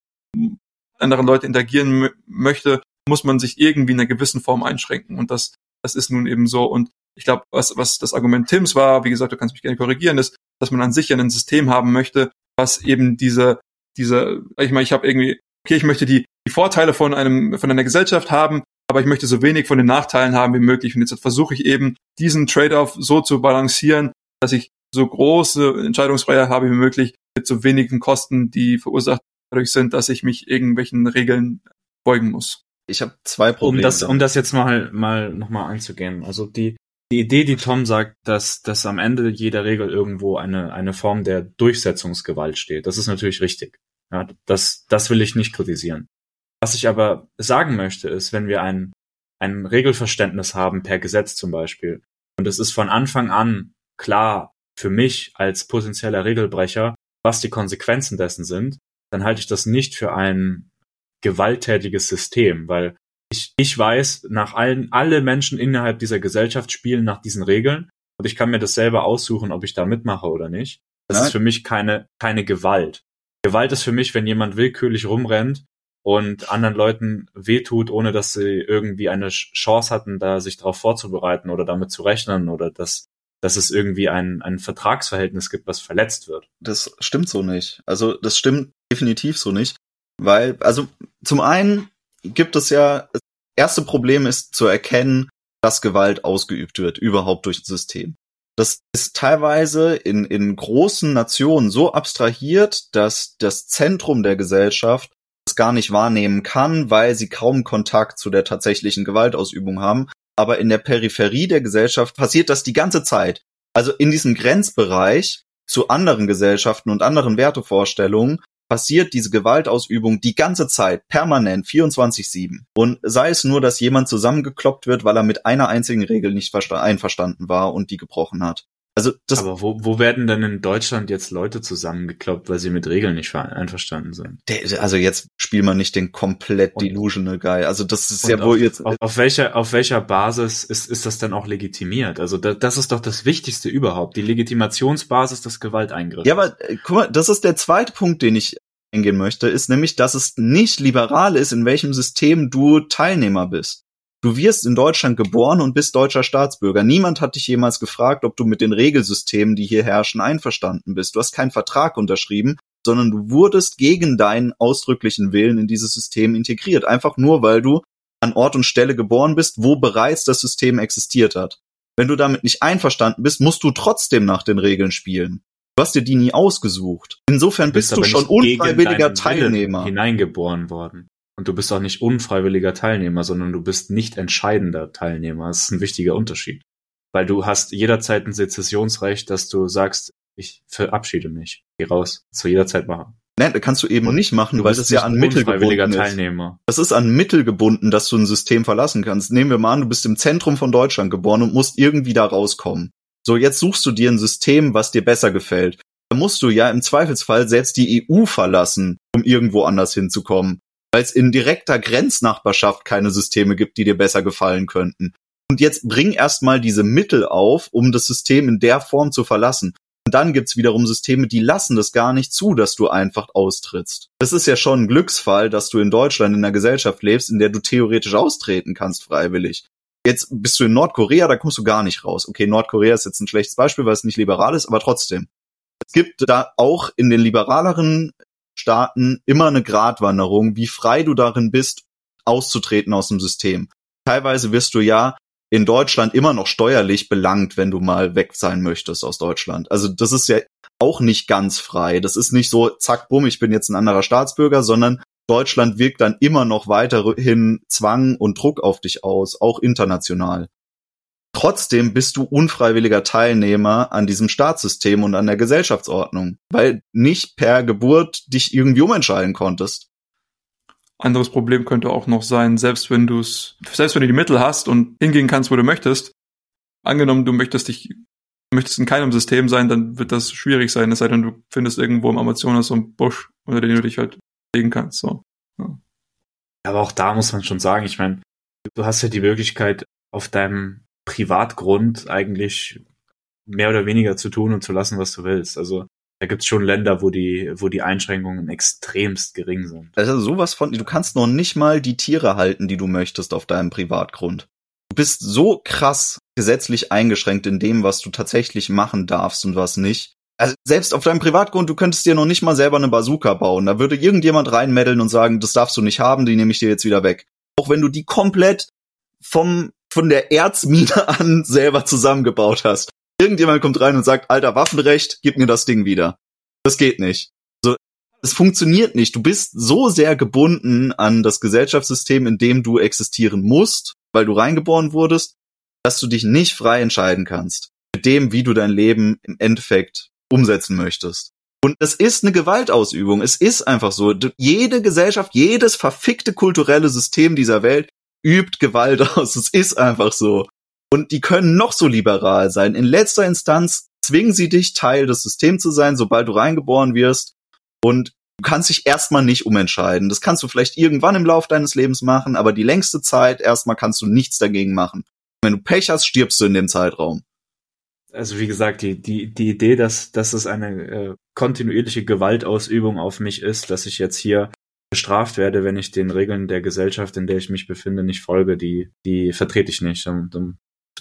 Speaker 1: andere Leute interagieren möchte, muss man sich irgendwie in einer gewissen Form einschränken. Und das, das ist nun eben so. Und ich glaube, was, was das Argument Tims war, wie gesagt, du kannst mich gerne korrigieren, ist, dass man an sich ein System haben möchte, was eben diese, diese, ich meine, ich habe irgendwie okay, ich möchte die, die Vorteile von einem, von einer Gesellschaft haben, aber ich möchte so wenig von den Nachteilen haben wie möglich. Und jetzt versuche ich eben, diesen Trade-off so zu balancieren, dass ich so große Entscheidungsfreiheit habe wie möglich mit so wenigen Kosten, die verursacht dadurch sind, dass ich mich irgendwelchen Regeln beugen muss.
Speaker 2: Ich habe zwei Probleme.
Speaker 3: Um das, um das jetzt mal, mal nochmal einzugehen. Also die, die Idee, die Tom sagt, dass, dass am Ende jeder Regel irgendwo eine, eine Form der Durchsetzungsgewalt steht, das ist natürlich richtig. Ja, das, das will ich nicht kritisieren. Was ich aber sagen möchte, ist, wenn wir ein, ein Regelverständnis haben, per Gesetz zum Beispiel, und es ist von Anfang an klar für mich als potenzieller Regelbrecher, was die Konsequenzen dessen sind, dann halte ich das nicht für ein gewalttätiges System, weil ich, ich weiß, nach allen, alle Menschen innerhalb dieser Gesellschaft spielen nach diesen Regeln und ich kann mir das selber aussuchen, ob ich da mitmache oder nicht. Das Nein. ist für mich keine, keine Gewalt. Gewalt ist für mich, wenn jemand willkürlich rumrennt und anderen Leuten wehtut, ohne dass sie irgendwie eine Chance hatten, da sich darauf vorzubereiten oder damit zu rechnen oder dass, dass es irgendwie ein, ein Vertragsverhältnis gibt, was verletzt wird.
Speaker 2: Das stimmt so nicht. Also das stimmt definitiv so nicht. Weil, also zum einen gibt es ja, das erste Problem ist zu erkennen, dass Gewalt ausgeübt wird, überhaupt durch das System. Das ist teilweise in, in großen Nationen so abstrahiert, dass das Zentrum der Gesellschaft es gar nicht wahrnehmen kann, weil sie kaum Kontakt zu der tatsächlichen Gewaltausübung haben. Aber in der Peripherie der Gesellschaft passiert das die ganze Zeit. Also in diesem Grenzbereich zu anderen Gesellschaften und anderen Wertevorstellungen passiert diese Gewaltausübung die ganze Zeit, permanent, 24-7. Und sei es nur, dass jemand zusammengekloppt wird, weil er mit einer einzigen Regel nicht einverstanden war und die gebrochen hat. Also das
Speaker 3: Aber wo, wo werden denn in Deutschland jetzt Leute zusammengekloppt, weil sie mit Regeln nicht einverstanden sind?
Speaker 2: Der, also jetzt spielt man nicht den komplett und, delusional Guy. Also das ist ja
Speaker 3: wohl
Speaker 2: auf,
Speaker 3: jetzt. Auf, auf, welcher, auf welcher Basis ist, ist das denn auch legitimiert? Also da, das ist doch das Wichtigste überhaupt. Die Legitimationsbasis des Gewalteingriffs.
Speaker 2: Ja, aber äh, guck mal, das ist der zweite Punkt, den ich eingehen möchte, ist nämlich, dass es nicht liberal ist, in welchem System du Teilnehmer bist. Du wirst in Deutschland geboren und bist deutscher Staatsbürger. Niemand hat dich jemals gefragt, ob du mit den Regelsystemen, die hier herrschen, einverstanden bist. Du hast keinen Vertrag unterschrieben, sondern du wurdest gegen deinen ausdrücklichen Willen in dieses System integriert. Einfach nur, weil du an Ort und Stelle geboren bist, wo bereits das System existiert hat. Wenn du damit nicht einverstanden bist, musst du trotzdem nach den Regeln spielen. Du hast dir die nie ausgesucht. Insofern bist, bist du schon unfreiwilliger Teilnehmer.
Speaker 3: Hineingeboren worden. Und du bist auch nicht unfreiwilliger Teilnehmer, sondern du bist nicht entscheidender Teilnehmer. Das ist ein wichtiger Unterschied. Weil du hast jederzeit ein Sezessionsrecht, dass du sagst, ich verabschiede mich, geh raus. Das du jederzeit machen.
Speaker 2: Nein, das kannst du eben nicht machen, weil das ja an Mittel gebunden
Speaker 3: Teilnehmer.
Speaker 2: ist. Das ist an Mittel gebunden, dass du ein System verlassen kannst. Nehmen wir mal an, du bist im Zentrum von Deutschland geboren und musst irgendwie da rauskommen. So, jetzt suchst du dir ein System, was dir besser gefällt. Da musst du ja im Zweifelsfall selbst die EU verlassen, um irgendwo anders hinzukommen. Weil es in direkter Grenznachbarschaft keine Systeme gibt, die dir besser gefallen könnten. Und jetzt bring erstmal diese Mittel auf, um das System in der Form zu verlassen. Und dann gibt's wiederum Systeme, die lassen das gar nicht zu, dass du einfach austrittst. Das ist ja schon ein Glücksfall, dass du in Deutschland in einer Gesellschaft lebst, in der du theoretisch austreten kannst freiwillig. Jetzt bist du in Nordkorea, da kommst du gar nicht raus. Okay, Nordkorea ist jetzt ein schlechtes Beispiel, weil es nicht liberal ist, aber trotzdem. Es gibt da auch in den liberaleren Staaten immer eine Gratwanderung, wie frei du darin bist, auszutreten aus dem System. Teilweise wirst du ja in Deutschland immer noch steuerlich belangt, wenn du mal weg sein möchtest aus Deutschland. Also das ist ja auch nicht ganz frei. Das ist nicht so, zack, bumm, ich bin jetzt ein anderer Staatsbürger, sondern Deutschland wirkt dann immer noch weiterhin Zwang und Druck auf dich aus, auch international. Trotzdem bist du unfreiwilliger Teilnehmer an diesem Staatssystem und an der Gesellschaftsordnung, weil nicht per Geburt dich irgendwie umentscheiden konntest.
Speaker 1: Anderes Problem könnte auch noch sein, selbst wenn du es, selbst wenn du die Mittel hast und hingehen kannst, wo du möchtest, angenommen, du möchtest dich, möchtest in keinem System sein, dann wird das schwierig sein, es sei denn, du findest irgendwo im Amazonas so einen Busch, unter den du dich halt legen kannst, so. Ja.
Speaker 3: Aber auch da muss man schon sagen, ich meine, du hast ja die Möglichkeit, auf deinem Privatgrund eigentlich mehr oder weniger zu tun und zu lassen, was du willst. Also da gibt's schon Länder, wo die, wo die Einschränkungen extremst gering sind.
Speaker 2: Also sowas von, du kannst noch nicht mal die Tiere halten, die du möchtest auf deinem Privatgrund. Du bist so krass gesetzlich eingeschränkt in dem, was du tatsächlich machen darfst und was nicht. Also selbst auf deinem Privatgrund, du könntest dir noch nicht mal selber eine Bazooka bauen. Da würde irgendjemand reinmeddeln und sagen, das darfst du nicht haben, die nehme ich dir jetzt wieder weg. Auch wenn du die komplett vom, von der Erzmine [LAUGHS] an selber zusammengebaut hast. Irgendjemand kommt rein und sagt, alter Waffenrecht, gib mir das Ding wieder. Das geht nicht. So, es funktioniert nicht. Du bist so sehr gebunden an das Gesellschaftssystem, in dem du existieren musst, weil du reingeboren wurdest, dass du dich nicht frei entscheiden kannst. Mit dem, wie du dein Leben im Endeffekt umsetzen möchtest. Und es ist eine Gewaltausübung. Es ist einfach so. Jede Gesellschaft, jedes verfickte kulturelle System dieser Welt übt Gewalt [LAUGHS] aus. Es ist einfach so. Und die können noch so liberal sein. In letzter Instanz zwingen sie dich, Teil des Systems zu sein, sobald du reingeboren wirst. Und du kannst dich erstmal nicht umentscheiden. Das kannst du vielleicht irgendwann im Lauf deines Lebens machen, aber die längste Zeit erstmal kannst du nichts dagegen machen. Wenn du Pech hast, stirbst du in dem Zeitraum.
Speaker 3: Also wie gesagt, die, die, die Idee, dass, dass es eine äh, kontinuierliche Gewaltausübung auf mich ist, dass ich jetzt hier bestraft werde, wenn ich den Regeln der Gesellschaft, in der ich mich befinde, nicht folge, die, die vertrete ich nicht. Und, und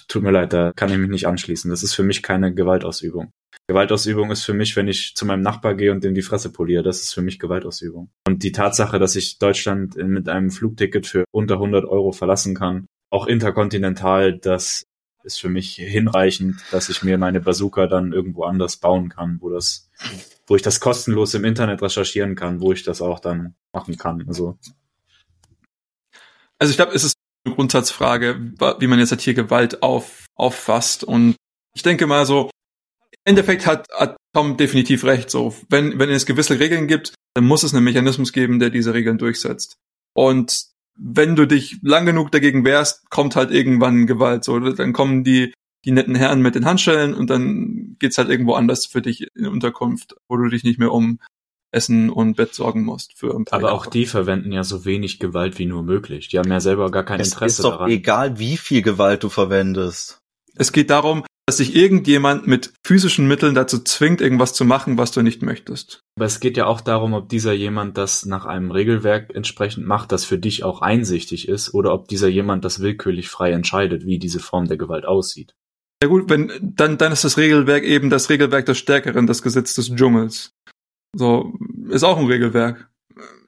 Speaker 3: tut mir leid, da kann ich mich nicht anschließen. Das ist für mich keine Gewaltausübung. Gewaltausübung ist für mich, wenn ich zu meinem Nachbar gehe und dem die Fresse poliere. Das ist für mich Gewaltausübung. Und die Tatsache, dass ich Deutschland mit einem Flugticket für unter 100 Euro verlassen kann, auch interkontinental, das ist für mich hinreichend, dass ich mir meine Bazooka dann irgendwo anders bauen kann, wo das, wo ich das kostenlos im Internet recherchieren kann, wo ich das auch dann machen kann. Also,
Speaker 1: also ich glaube, es ist eine Grundsatzfrage, wie man jetzt halt hier Gewalt auf, auffasst. Und ich denke mal so, im Endeffekt hat, hat Tom definitiv recht. So, wenn, wenn es gewisse Regeln gibt, dann muss es einen Mechanismus geben, der diese Regeln durchsetzt. Und wenn du dich lang genug dagegen wehrst, kommt halt irgendwann Gewalt. So, dann kommen die, die netten Herren mit den Handschellen und dann geht's halt irgendwo anders für dich in Unterkunft, wo du dich nicht mehr um Essen und Bett sorgen musst für ein
Speaker 3: paar Aber Jahre. auch die verwenden ja so wenig Gewalt wie nur möglich. Die haben ja selber gar kein es Interesse
Speaker 2: ist doch
Speaker 3: daran.
Speaker 2: egal, wie viel Gewalt du verwendest.
Speaker 1: Es geht darum, dass sich irgendjemand mit physischen Mitteln dazu zwingt, irgendwas zu machen, was du nicht möchtest.
Speaker 3: Aber es geht ja auch darum, ob dieser jemand das nach einem Regelwerk entsprechend macht, das für dich auch einsichtig ist, oder ob dieser jemand das willkürlich frei entscheidet, wie diese Form der Gewalt aussieht.
Speaker 1: Ja gut, wenn, dann, dann ist das Regelwerk eben das Regelwerk des Stärkeren, das Gesetz des Dschungels. So, ist auch ein Regelwerk.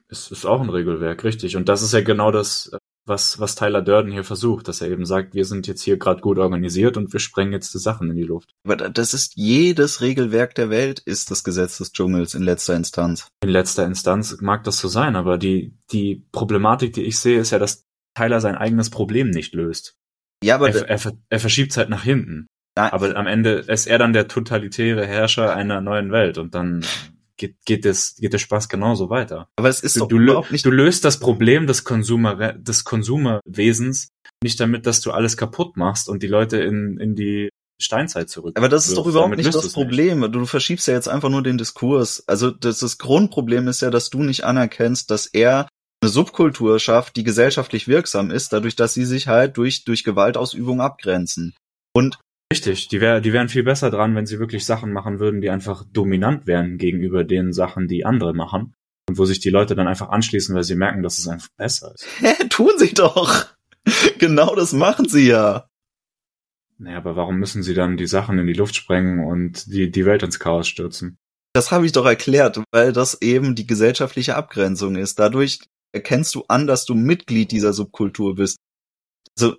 Speaker 3: Es ist auch ein Regelwerk, richtig. Und das ist ja genau das, was, was Tyler Durden hier versucht, dass er eben sagt, wir sind jetzt hier gerade gut organisiert und wir sprengen jetzt die Sachen in die Luft.
Speaker 2: Aber das ist jedes Regelwerk der Welt, ist das Gesetz des Dschungels in letzter Instanz.
Speaker 3: In letzter Instanz mag das so sein, aber die, die Problematik, die ich sehe, ist ja, dass Tyler sein eigenes Problem nicht löst. Ja, aber er, er, er verschiebt es halt nach hinten. Nein. Aber am Ende ist er dann der totalitäre Herrscher einer neuen Welt und dann geht, geht, das, geht der Spaß genauso weiter.
Speaker 2: Aber es ist
Speaker 3: du,
Speaker 2: doch
Speaker 3: du, überhaupt nicht. Du löst das Problem des Konsumer, des Konsumerwesens nicht damit, dass du alles kaputt machst und die Leute in, in die Steinzeit zurück.
Speaker 2: Aber das ist doch überhaupt nicht das Problem. Nicht. Du verschiebst ja jetzt einfach nur den Diskurs. Also das, das Grundproblem ist ja, dass du nicht anerkennst, dass er Subkultur schafft, die gesellschaftlich wirksam ist, dadurch, dass sie sich halt durch, durch Gewaltausübung abgrenzen. Und
Speaker 3: Richtig, die, wär, die wären viel besser dran, wenn sie wirklich Sachen machen würden, die einfach dominant wären gegenüber den Sachen, die andere machen. Und wo sich die Leute dann einfach anschließen, weil sie merken, dass es einfach besser ist.
Speaker 2: Hä, tun sie doch! [LAUGHS] genau das machen sie ja.
Speaker 3: Naja, aber warum müssen sie dann die Sachen in die Luft sprengen und die, die Welt ins Chaos stürzen?
Speaker 2: Das habe ich doch erklärt, weil das eben die gesellschaftliche Abgrenzung ist. Dadurch erkennst du an, dass du Mitglied dieser Subkultur bist.
Speaker 3: Also,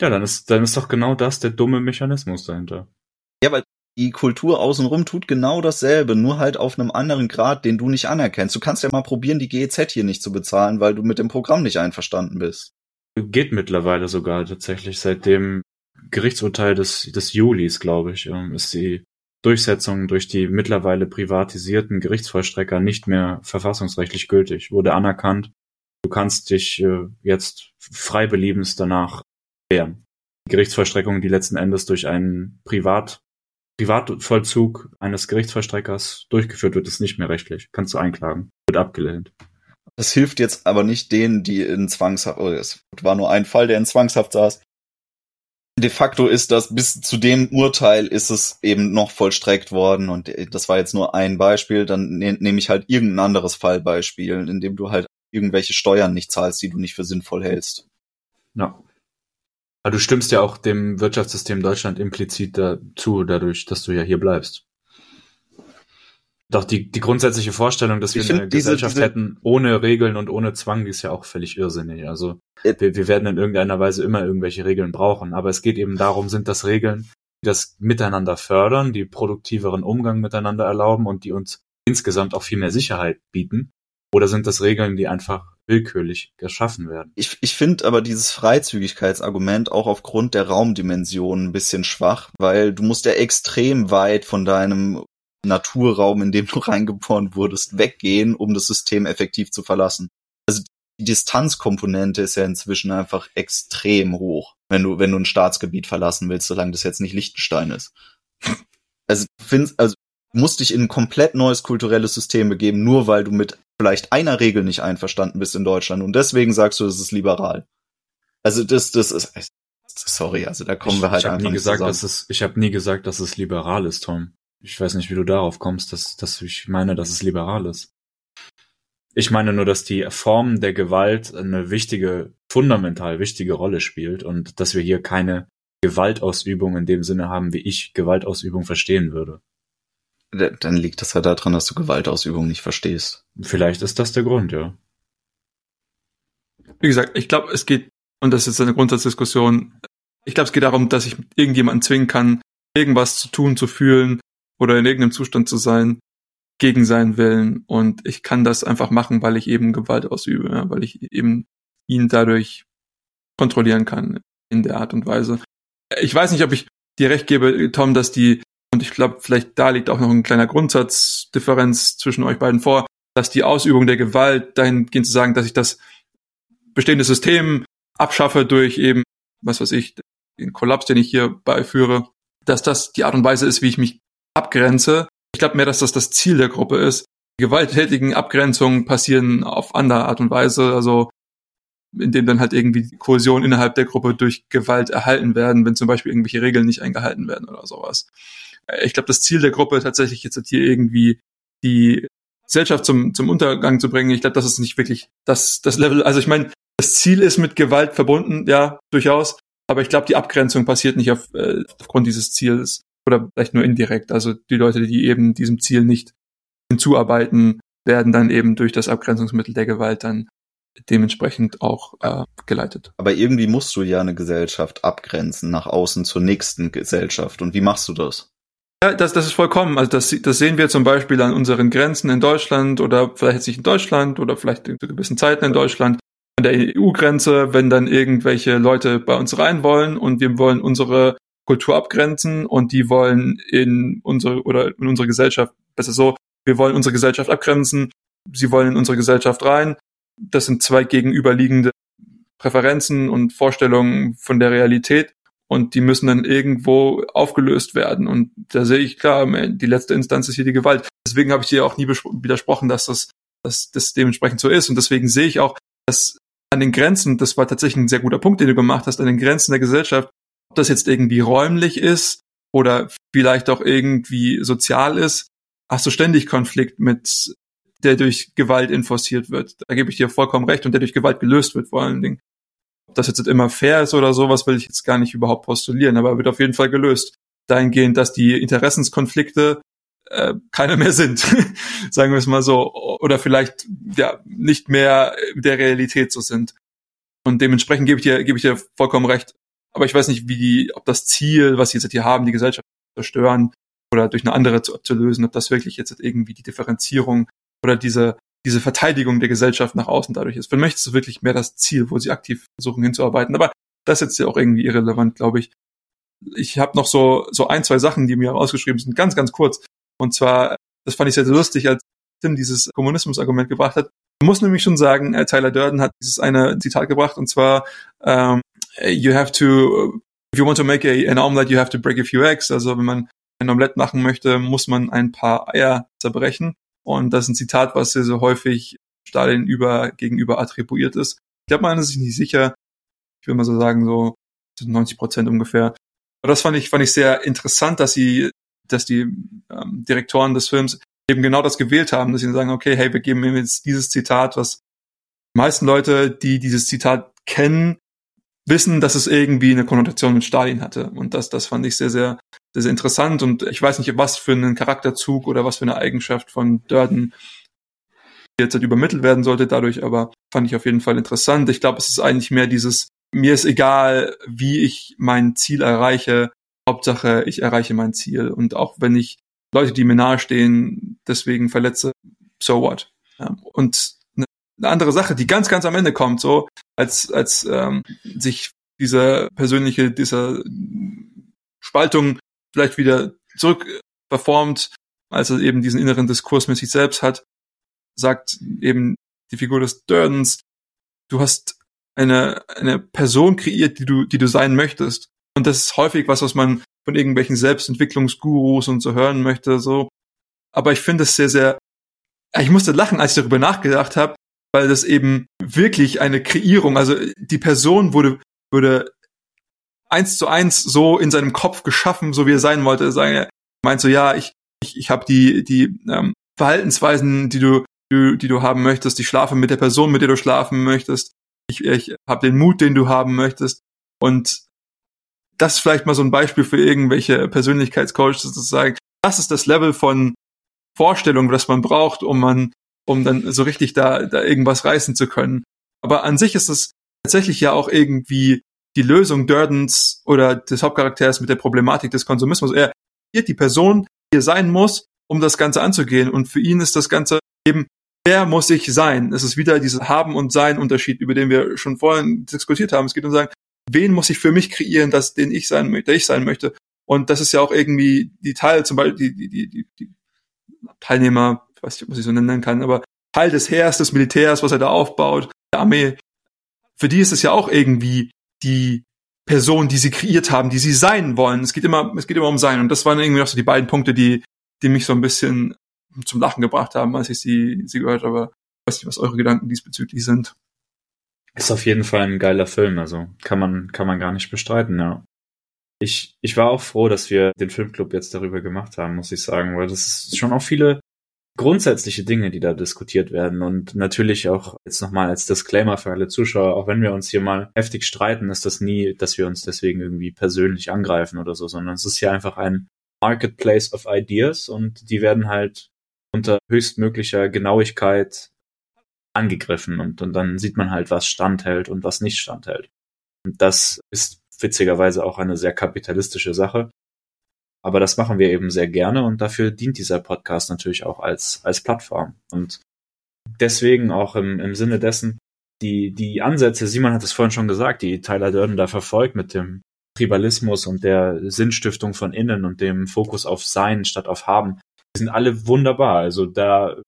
Speaker 3: ja, dann ist, dann ist doch genau das der dumme Mechanismus dahinter.
Speaker 2: Ja, weil die Kultur außenrum tut genau dasselbe, nur halt auf einem anderen Grad, den du nicht anerkennst. Du kannst ja mal probieren, die GEZ hier nicht zu bezahlen, weil du mit dem Programm nicht einverstanden bist.
Speaker 3: Geht mittlerweile sogar tatsächlich. Seit dem Gerichtsurteil des, des Julis, glaube ich, ähm, ist die Durchsetzung durch die mittlerweile privatisierten Gerichtsvollstrecker nicht mehr verfassungsrechtlich gültig. Wurde anerkannt. Du kannst dich äh, jetzt frei beliebens danach wehren. Die Gerichtsvollstreckung, die letzten Endes durch einen Privat Privatvollzug eines Gerichtsvollstreckers durchgeführt wird, ist nicht mehr rechtlich. Kannst du einklagen. Wird abgelehnt.
Speaker 2: Das hilft jetzt aber nicht denen, die in Zwangshaft, oh, es war nur ein Fall, der in Zwangshaft saß. De facto ist das, bis zu dem Urteil ist es eben noch vollstreckt worden und das war jetzt nur ein Beispiel, dann ne, nehme ich halt irgendein anderes Fallbeispiel, in dem du halt irgendwelche Steuern nicht zahlst, die du nicht für sinnvoll hältst.
Speaker 3: Ja. Aber du stimmst ja auch dem Wirtschaftssystem Deutschland implizit dazu, dadurch, dass du ja hier bleibst. Doch die, die grundsätzliche Vorstellung, dass wir ich eine Gesellschaft diese, hätten ohne Regeln und ohne Zwang, die ist ja auch völlig irrsinnig. Also wir, wir werden in irgendeiner Weise immer irgendwelche Regeln brauchen. Aber es geht eben darum, sind das Regeln, die das Miteinander fördern, die produktiveren Umgang miteinander erlauben und die uns insgesamt auch viel mehr Sicherheit bieten? Oder sind das Regeln, die einfach willkürlich geschaffen werden?
Speaker 2: Ich, ich finde aber dieses Freizügigkeitsargument auch aufgrund der Raumdimension ein bisschen schwach, weil du musst ja extrem weit von deinem Naturraum, in dem du [LAUGHS] reingeboren wurdest, weggehen, um das System effektiv zu verlassen. Also die Distanzkomponente ist ja inzwischen einfach extrem hoch, wenn du, wenn du ein Staatsgebiet verlassen willst, solange das jetzt nicht Liechtenstein ist. Also, findest, also musst dich in ein komplett neues kulturelles System begeben, nur weil du mit vielleicht einer Regel nicht einverstanden bist in Deutschland und deswegen sagst du, das ist liberal. Also das, das ist, sorry, also da kommen
Speaker 3: ich,
Speaker 2: wir halt
Speaker 3: ich einfach nie gesagt, zusammen. dass es, Ich habe nie gesagt, dass es liberal ist, Tom. Ich weiß nicht, wie du darauf kommst, dass, dass ich meine, dass es liberal ist. Ich meine nur, dass die Form der Gewalt eine wichtige, fundamental wichtige Rolle spielt und dass wir hier keine Gewaltausübung in dem Sinne haben, wie ich Gewaltausübung verstehen würde.
Speaker 2: Dann liegt das ja daran, dass du Gewaltausübung nicht verstehst.
Speaker 3: Vielleicht ist das der Grund, ja.
Speaker 1: Wie gesagt, ich glaube, es geht, und das ist eine Grundsatzdiskussion, ich glaube, es geht darum, dass ich irgendjemanden zwingen kann, irgendwas zu tun, zu fühlen oder in irgendeinem Zustand zu sein, gegen seinen Willen. Und ich kann das einfach machen, weil ich eben Gewalt ausübe, ja, weil ich eben ihn dadurch kontrollieren kann in der Art und Weise. Ich weiß nicht, ob ich dir recht gebe, Tom, dass die und ich glaube, vielleicht da liegt auch noch ein kleiner Grundsatzdifferenz zwischen euch beiden vor, dass die Ausübung der Gewalt dahingehend zu sagen, dass ich das bestehende System abschaffe durch eben, was weiß ich, den Kollaps, den ich hier beiführe, dass das die Art und Weise ist, wie ich mich abgrenze. Ich glaube mehr, dass das das Ziel der Gruppe ist. Die gewalttätigen Abgrenzungen passieren auf andere Art und Weise, also indem dann halt irgendwie Kohäsion innerhalb der Gruppe durch Gewalt erhalten werden, wenn zum Beispiel irgendwelche Regeln nicht eingehalten werden oder sowas. Ich glaube, das Ziel der Gruppe tatsächlich jetzt hier irgendwie die Gesellschaft zum, zum Untergang zu bringen, ich glaube, das ist nicht wirklich das, das Level. Also ich meine, das Ziel ist mit Gewalt verbunden, ja, durchaus. Aber ich glaube, die Abgrenzung passiert nicht auf, äh, aufgrund dieses Ziels oder vielleicht nur indirekt. Also die Leute, die eben diesem Ziel nicht hinzuarbeiten, werden dann eben durch das Abgrenzungsmittel der Gewalt dann dementsprechend auch äh, geleitet.
Speaker 2: Aber irgendwie musst du ja eine Gesellschaft abgrenzen nach außen zur nächsten Gesellschaft. Und wie machst du das?
Speaker 1: Ja, das, das ist vollkommen. Also das, das sehen wir zum Beispiel an unseren Grenzen in Deutschland oder vielleicht nicht in Deutschland oder vielleicht in gewissen Zeiten in Deutschland. An der EU-Grenze, wenn dann irgendwelche Leute bei uns rein wollen und wir wollen unsere Kultur abgrenzen und die wollen in unsere oder in unsere Gesellschaft, besser so, wir wollen unsere Gesellschaft abgrenzen, sie wollen in unsere Gesellschaft rein. Das sind zwei gegenüberliegende Präferenzen und Vorstellungen von der Realität und die müssen dann irgendwo aufgelöst werden. Und da sehe ich klar, die letzte Instanz ist hier die Gewalt. Deswegen habe ich dir auch nie widersprochen, dass das, dass das dementsprechend so ist. Und deswegen sehe ich auch, dass an den Grenzen, das war tatsächlich ein sehr guter Punkt, den du gemacht hast, an den Grenzen der Gesellschaft, ob das jetzt irgendwie räumlich ist oder vielleicht auch irgendwie sozial ist, hast du ständig Konflikt mit, der durch Gewalt enforciert wird. Da gebe ich dir vollkommen recht und der durch Gewalt gelöst wird vor allen Dingen. Ob das jetzt immer fair ist oder sowas, will ich jetzt gar nicht überhaupt postulieren, aber wird auf jeden Fall gelöst. Dahingehend, dass die Interessenskonflikte äh, keine mehr sind, [LAUGHS] sagen wir es mal so, oder vielleicht ja nicht mehr der Realität so sind. Und dementsprechend gebe ich dir, gebe ich dir vollkommen recht. Aber ich weiß nicht, wie die, ob das Ziel, was sie jetzt hier haben, die Gesellschaft zu zerstören oder durch eine andere zu, zu lösen, ob das wirklich jetzt irgendwie die Differenzierung oder diese, diese Verteidigung der Gesellschaft nach außen dadurch ist. Mich ist es wirklich mehr das Ziel, wo sie aktiv versuchen hinzuarbeiten. Aber das ist jetzt ja auch irgendwie irrelevant, glaube ich. Ich habe noch so, so ein, zwei Sachen, die mir rausgeschrieben sind, ganz, ganz kurz. Und zwar, das fand ich sehr, sehr lustig, als Tim dieses Kommunismus-Argument gebracht hat. Man muss nämlich schon sagen, äh, Tyler Durden hat dieses eine Zitat gebracht, und zwar, um, you have to, if you want to make a, an omelette, you have to break a few eggs. Also wenn man ein Omelette machen möchte, muss man ein paar Eier zerbrechen. Und das ist ein Zitat, was sehr, sehr häufig Stalin über, gegenüber attribuiert ist. Ich glaube, man ist sich nicht sicher. Ich will mal so sagen, so 90 Prozent ungefähr. Aber das fand ich, fand ich sehr interessant, dass sie, dass die ähm, Direktoren des Films eben genau das gewählt haben, dass sie sagen, okay, hey, wir geben ihm jetzt dieses Zitat, was die meisten Leute, die dieses Zitat kennen, wissen, dass es irgendwie eine Konnotation mit Stalin hatte. Und das, das fand ich sehr, sehr, sehr, sehr interessant. Und ich weiß nicht, was für einen Charakterzug oder was für eine Eigenschaft von Durden jetzt halt übermittelt werden sollte dadurch, aber fand ich auf jeden Fall interessant. Ich glaube, es ist eigentlich mehr dieses, mir ist egal, wie ich mein Ziel erreiche. Hauptsache, ich erreiche mein Ziel. Und auch wenn ich Leute, die mir nahestehen, deswegen verletze, so what? Ja. Und eine andere Sache, die ganz, ganz am Ende kommt, so als, als ähm, sich diese persönliche, dieser Spaltung vielleicht wieder zurück performt, als er eben diesen inneren Diskurs mit sich selbst hat, sagt eben die Figur des Durdens, du hast eine, eine Person kreiert, die du, die du sein möchtest. Und das ist häufig was, was man von irgendwelchen Selbstentwicklungsgurus und so hören möchte, so. Aber ich finde es sehr, sehr, ich musste lachen, als ich darüber nachgedacht habe, weil das eben wirklich eine Kreierung, also die Person wurde, wurde eins zu eins so in seinem Kopf geschaffen, so wie er sein wollte. Er meint so, ja, ich, ich, ich habe die, die ähm, Verhaltensweisen, die du, die, die du haben möchtest, ich schlafe mit der Person, mit der du schlafen möchtest, ich, ich habe den Mut, den du haben möchtest. Und das ist vielleicht mal so ein Beispiel für irgendwelche Persönlichkeitscoaches zu sagen, das ist das Level von Vorstellung, das man braucht, um man um dann so richtig da, da irgendwas reißen zu können. Aber an sich ist es tatsächlich ja auch irgendwie die Lösung Durdens oder des Hauptcharakters mit der Problematik des Konsumismus. Er ist die Person, die er sein muss, um das Ganze anzugehen. Und für ihn ist das Ganze eben, wer muss ich sein? Es ist wieder dieser Haben- und Sein-Unterschied, über den wir schon vorhin diskutiert haben. Es geht um sagen, wen muss ich für mich kreieren, dass den ich sein möchte, ich sein möchte. Und das ist ja auch irgendwie die Teil, zum Beispiel die, die, die, die Teilnehmer ich weiß nicht, was ich so nennen kann, aber Teil des Heers, des Militärs, was er da aufbaut, der Armee, für die ist es ja auch irgendwie die Person, die sie kreiert haben, die sie sein wollen. Es geht immer, es geht immer um sein. Und das waren irgendwie auch so die beiden Punkte, die, die mich so ein bisschen zum Lachen gebracht haben, als ich sie, sie gehört habe. Ich weiß nicht, was eure Gedanken diesbezüglich sind.
Speaker 3: Ist auf jeden Fall ein geiler Film, also kann man, kann man gar nicht bestreiten, ja. Ich, ich war auch froh, dass wir den Filmclub jetzt darüber gemacht haben, muss ich sagen, weil das ist schon auch viele grundsätzliche Dinge, die da diskutiert werden. Und natürlich auch jetzt nochmal als Disclaimer für alle Zuschauer, auch wenn wir uns hier mal heftig streiten, ist das nie, dass wir uns deswegen irgendwie persönlich angreifen oder so, sondern es ist hier einfach ein Marketplace of Ideas und die werden halt unter höchstmöglicher Genauigkeit angegriffen und, und dann sieht man halt, was standhält und was nicht standhält. Und das ist witzigerweise auch eine sehr kapitalistische Sache. Aber das machen wir eben sehr gerne und dafür dient dieser Podcast natürlich auch als, als Plattform. Und deswegen auch im, im Sinne dessen, die, die Ansätze, Simon hat es vorhin schon gesagt, die Tyler Durden da verfolgt mit dem Tribalismus und der Sinnstiftung von innen und dem Fokus auf Sein statt auf Haben, die sind alle wunderbar. Also da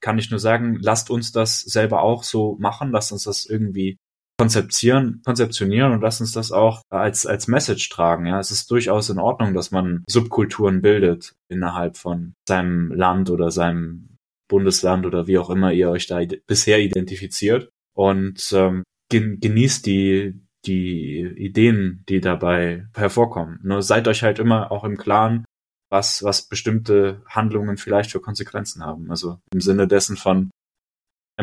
Speaker 3: kann ich nur sagen, lasst uns das selber auch so machen, lasst uns das irgendwie konzeptionieren, konzeptionieren und lass uns das auch als, als Message tragen. Ja, es ist durchaus in Ordnung, dass man Subkulturen bildet innerhalb von seinem Land oder seinem Bundesland oder wie auch immer ihr euch da bisher identifiziert und ähm, genießt die, die Ideen, die dabei hervorkommen. Nur seid euch halt immer auch im Klaren, was, was bestimmte Handlungen vielleicht für Konsequenzen haben. Also im Sinne dessen von,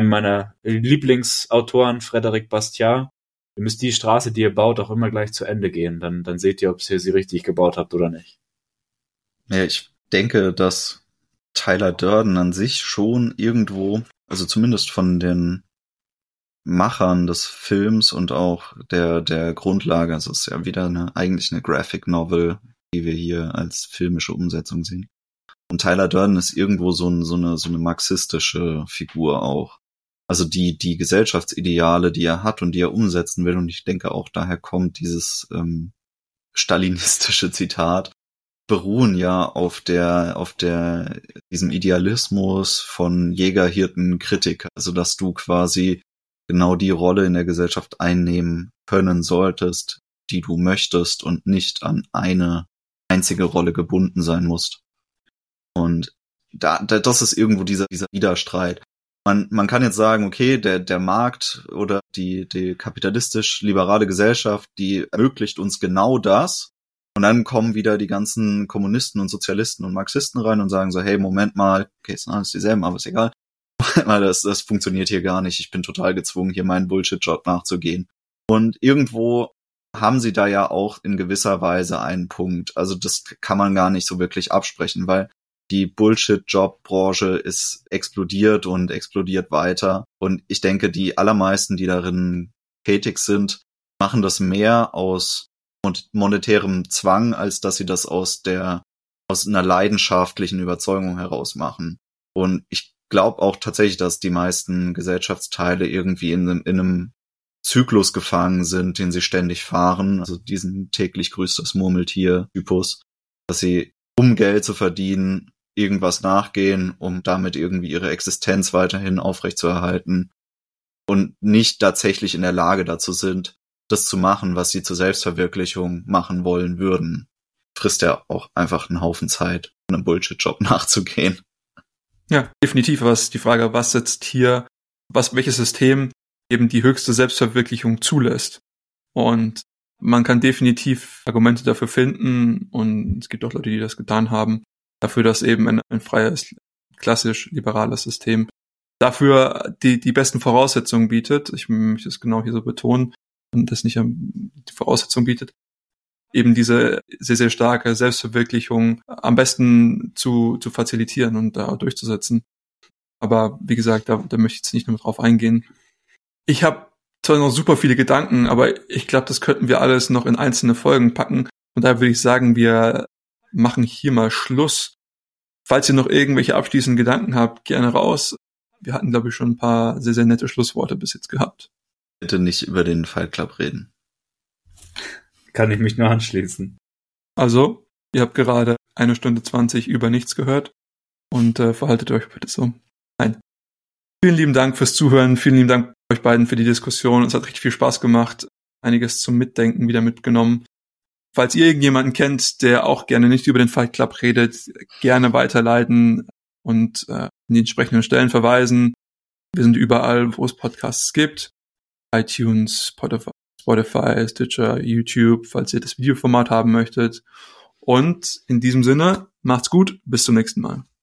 Speaker 3: einem meiner Lieblingsautoren, Frederic Bastiat. Ihr müsst die Straße, die ihr baut, auch immer gleich zu Ende gehen. Dann, dann seht ihr, ob ihr sie richtig gebaut habt oder nicht.
Speaker 2: Ja, ich denke, dass Tyler Durden an sich schon irgendwo, also zumindest von den Machern des Films und auch der, der Grundlage. Also es ist ja wieder eine, eigentlich eine Graphic Novel, die wir hier als filmische Umsetzung sehen. Und Tyler Durden ist irgendwo so, ein, so, eine, so eine marxistische Figur auch. Also die, die Gesellschaftsideale, die er hat und die er umsetzen will. Und ich denke auch daher kommt dieses ähm, stalinistische [LAUGHS] Zitat, beruhen ja auf der, auf der, diesem Idealismus von Jäger, Hirten, Kritiker. Also, dass du quasi genau die Rolle in der Gesellschaft einnehmen können solltest, die du möchtest und nicht an eine einzige Rolle gebunden sein musst. Und da, da das ist irgendwo dieser, dieser Widerstreit. Man, man kann jetzt sagen, okay, der, der Markt oder die, die kapitalistisch-liberale Gesellschaft, die ermöglicht uns genau das, und dann kommen wieder die ganzen Kommunisten und Sozialisten und Marxisten rein und sagen so, hey, Moment mal, okay, es sind alles dieselben, aber ist egal. [LAUGHS] Mal, das, das funktioniert hier gar nicht. Ich bin total gezwungen, hier meinen Bullshit-Job nachzugehen. Und irgendwo haben sie da ja auch in gewisser Weise einen Punkt. Also das kann man gar nicht so wirklich absprechen, weil die Bullshit-Job-Branche ist explodiert und explodiert weiter. Und ich denke, die allermeisten, die darin tätig sind, machen das mehr aus monetärem Zwang, als dass sie das aus der aus einer leidenschaftlichen Überzeugung heraus machen. Und ich glaube auch tatsächlich, dass die meisten Gesellschaftsteile irgendwie in einem, in einem Zyklus gefangen sind, den sie ständig fahren, also diesen täglich grüßt das Murmeltier-Typus, dass sie, um Geld zu verdienen, irgendwas nachgehen, um damit irgendwie ihre Existenz weiterhin aufrechtzuerhalten und nicht tatsächlich in der Lage dazu sind, das zu machen, was sie zur Selbstverwirklichung machen wollen würden, frisst ja auch einfach einen Haufen Zeit, einem Bullshit-Job [LAUGHS] nachzugehen.
Speaker 1: Ja, definitiv. Was die Frage, was setzt hier, was, welches System eben die höchste Selbstverwirklichung zulässt. Und man kann definitiv Argumente dafür finden und es gibt auch Leute, die das getan haben, dafür, dass eben ein, ein freies, klassisch liberales System dafür die, die besten Voraussetzungen bietet. Ich möchte es genau hier so betonen, und das nicht die Voraussetzung bietet, eben diese sehr, sehr starke Selbstverwirklichung am besten zu, zu facilitieren und da durchzusetzen. Aber wie gesagt, da, da möchte ich jetzt nicht nur drauf eingehen. Ich habe zwar noch super viele Gedanken, aber ich glaube, das könnten wir alles noch in einzelne Folgen packen. Und da würde ich sagen, wir machen hier mal Schluss. Falls ihr noch irgendwelche abschließenden Gedanken habt, gerne raus. Wir hatten, glaube ich, schon ein paar sehr, sehr nette Schlussworte bis jetzt gehabt
Speaker 2: bitte nicht über den Fight Club reden.
Speaker 3: Kann ich mich nur anschließen.
Speaker 1: Also, ihr habt gerade eine Stunde zwanzig über nichts gehört und äh, verhaltet euch bitte so. Nein. Vielen lieben Dank fürs Zuhören, vielen lieben Dank euch beiden für die Diskussion. Es hat richtig viel Spaß gemacht, einiges zum Mitdenken wieder mitgenommen. Falls ihr irgendjemanden kennt, der auch gerne nicht über den Fight Club redet, gerne weiterleiten und äh, in die entsprechenden Stellen verweisen. Wir sind überall, wo es Podcasts gibt iTunes, Spotify, Stitcher, YouTube, falls ihr das Videoformat haben möchtet. Und in diesem Sinne, macht's gut, bis zum nächsten Mal.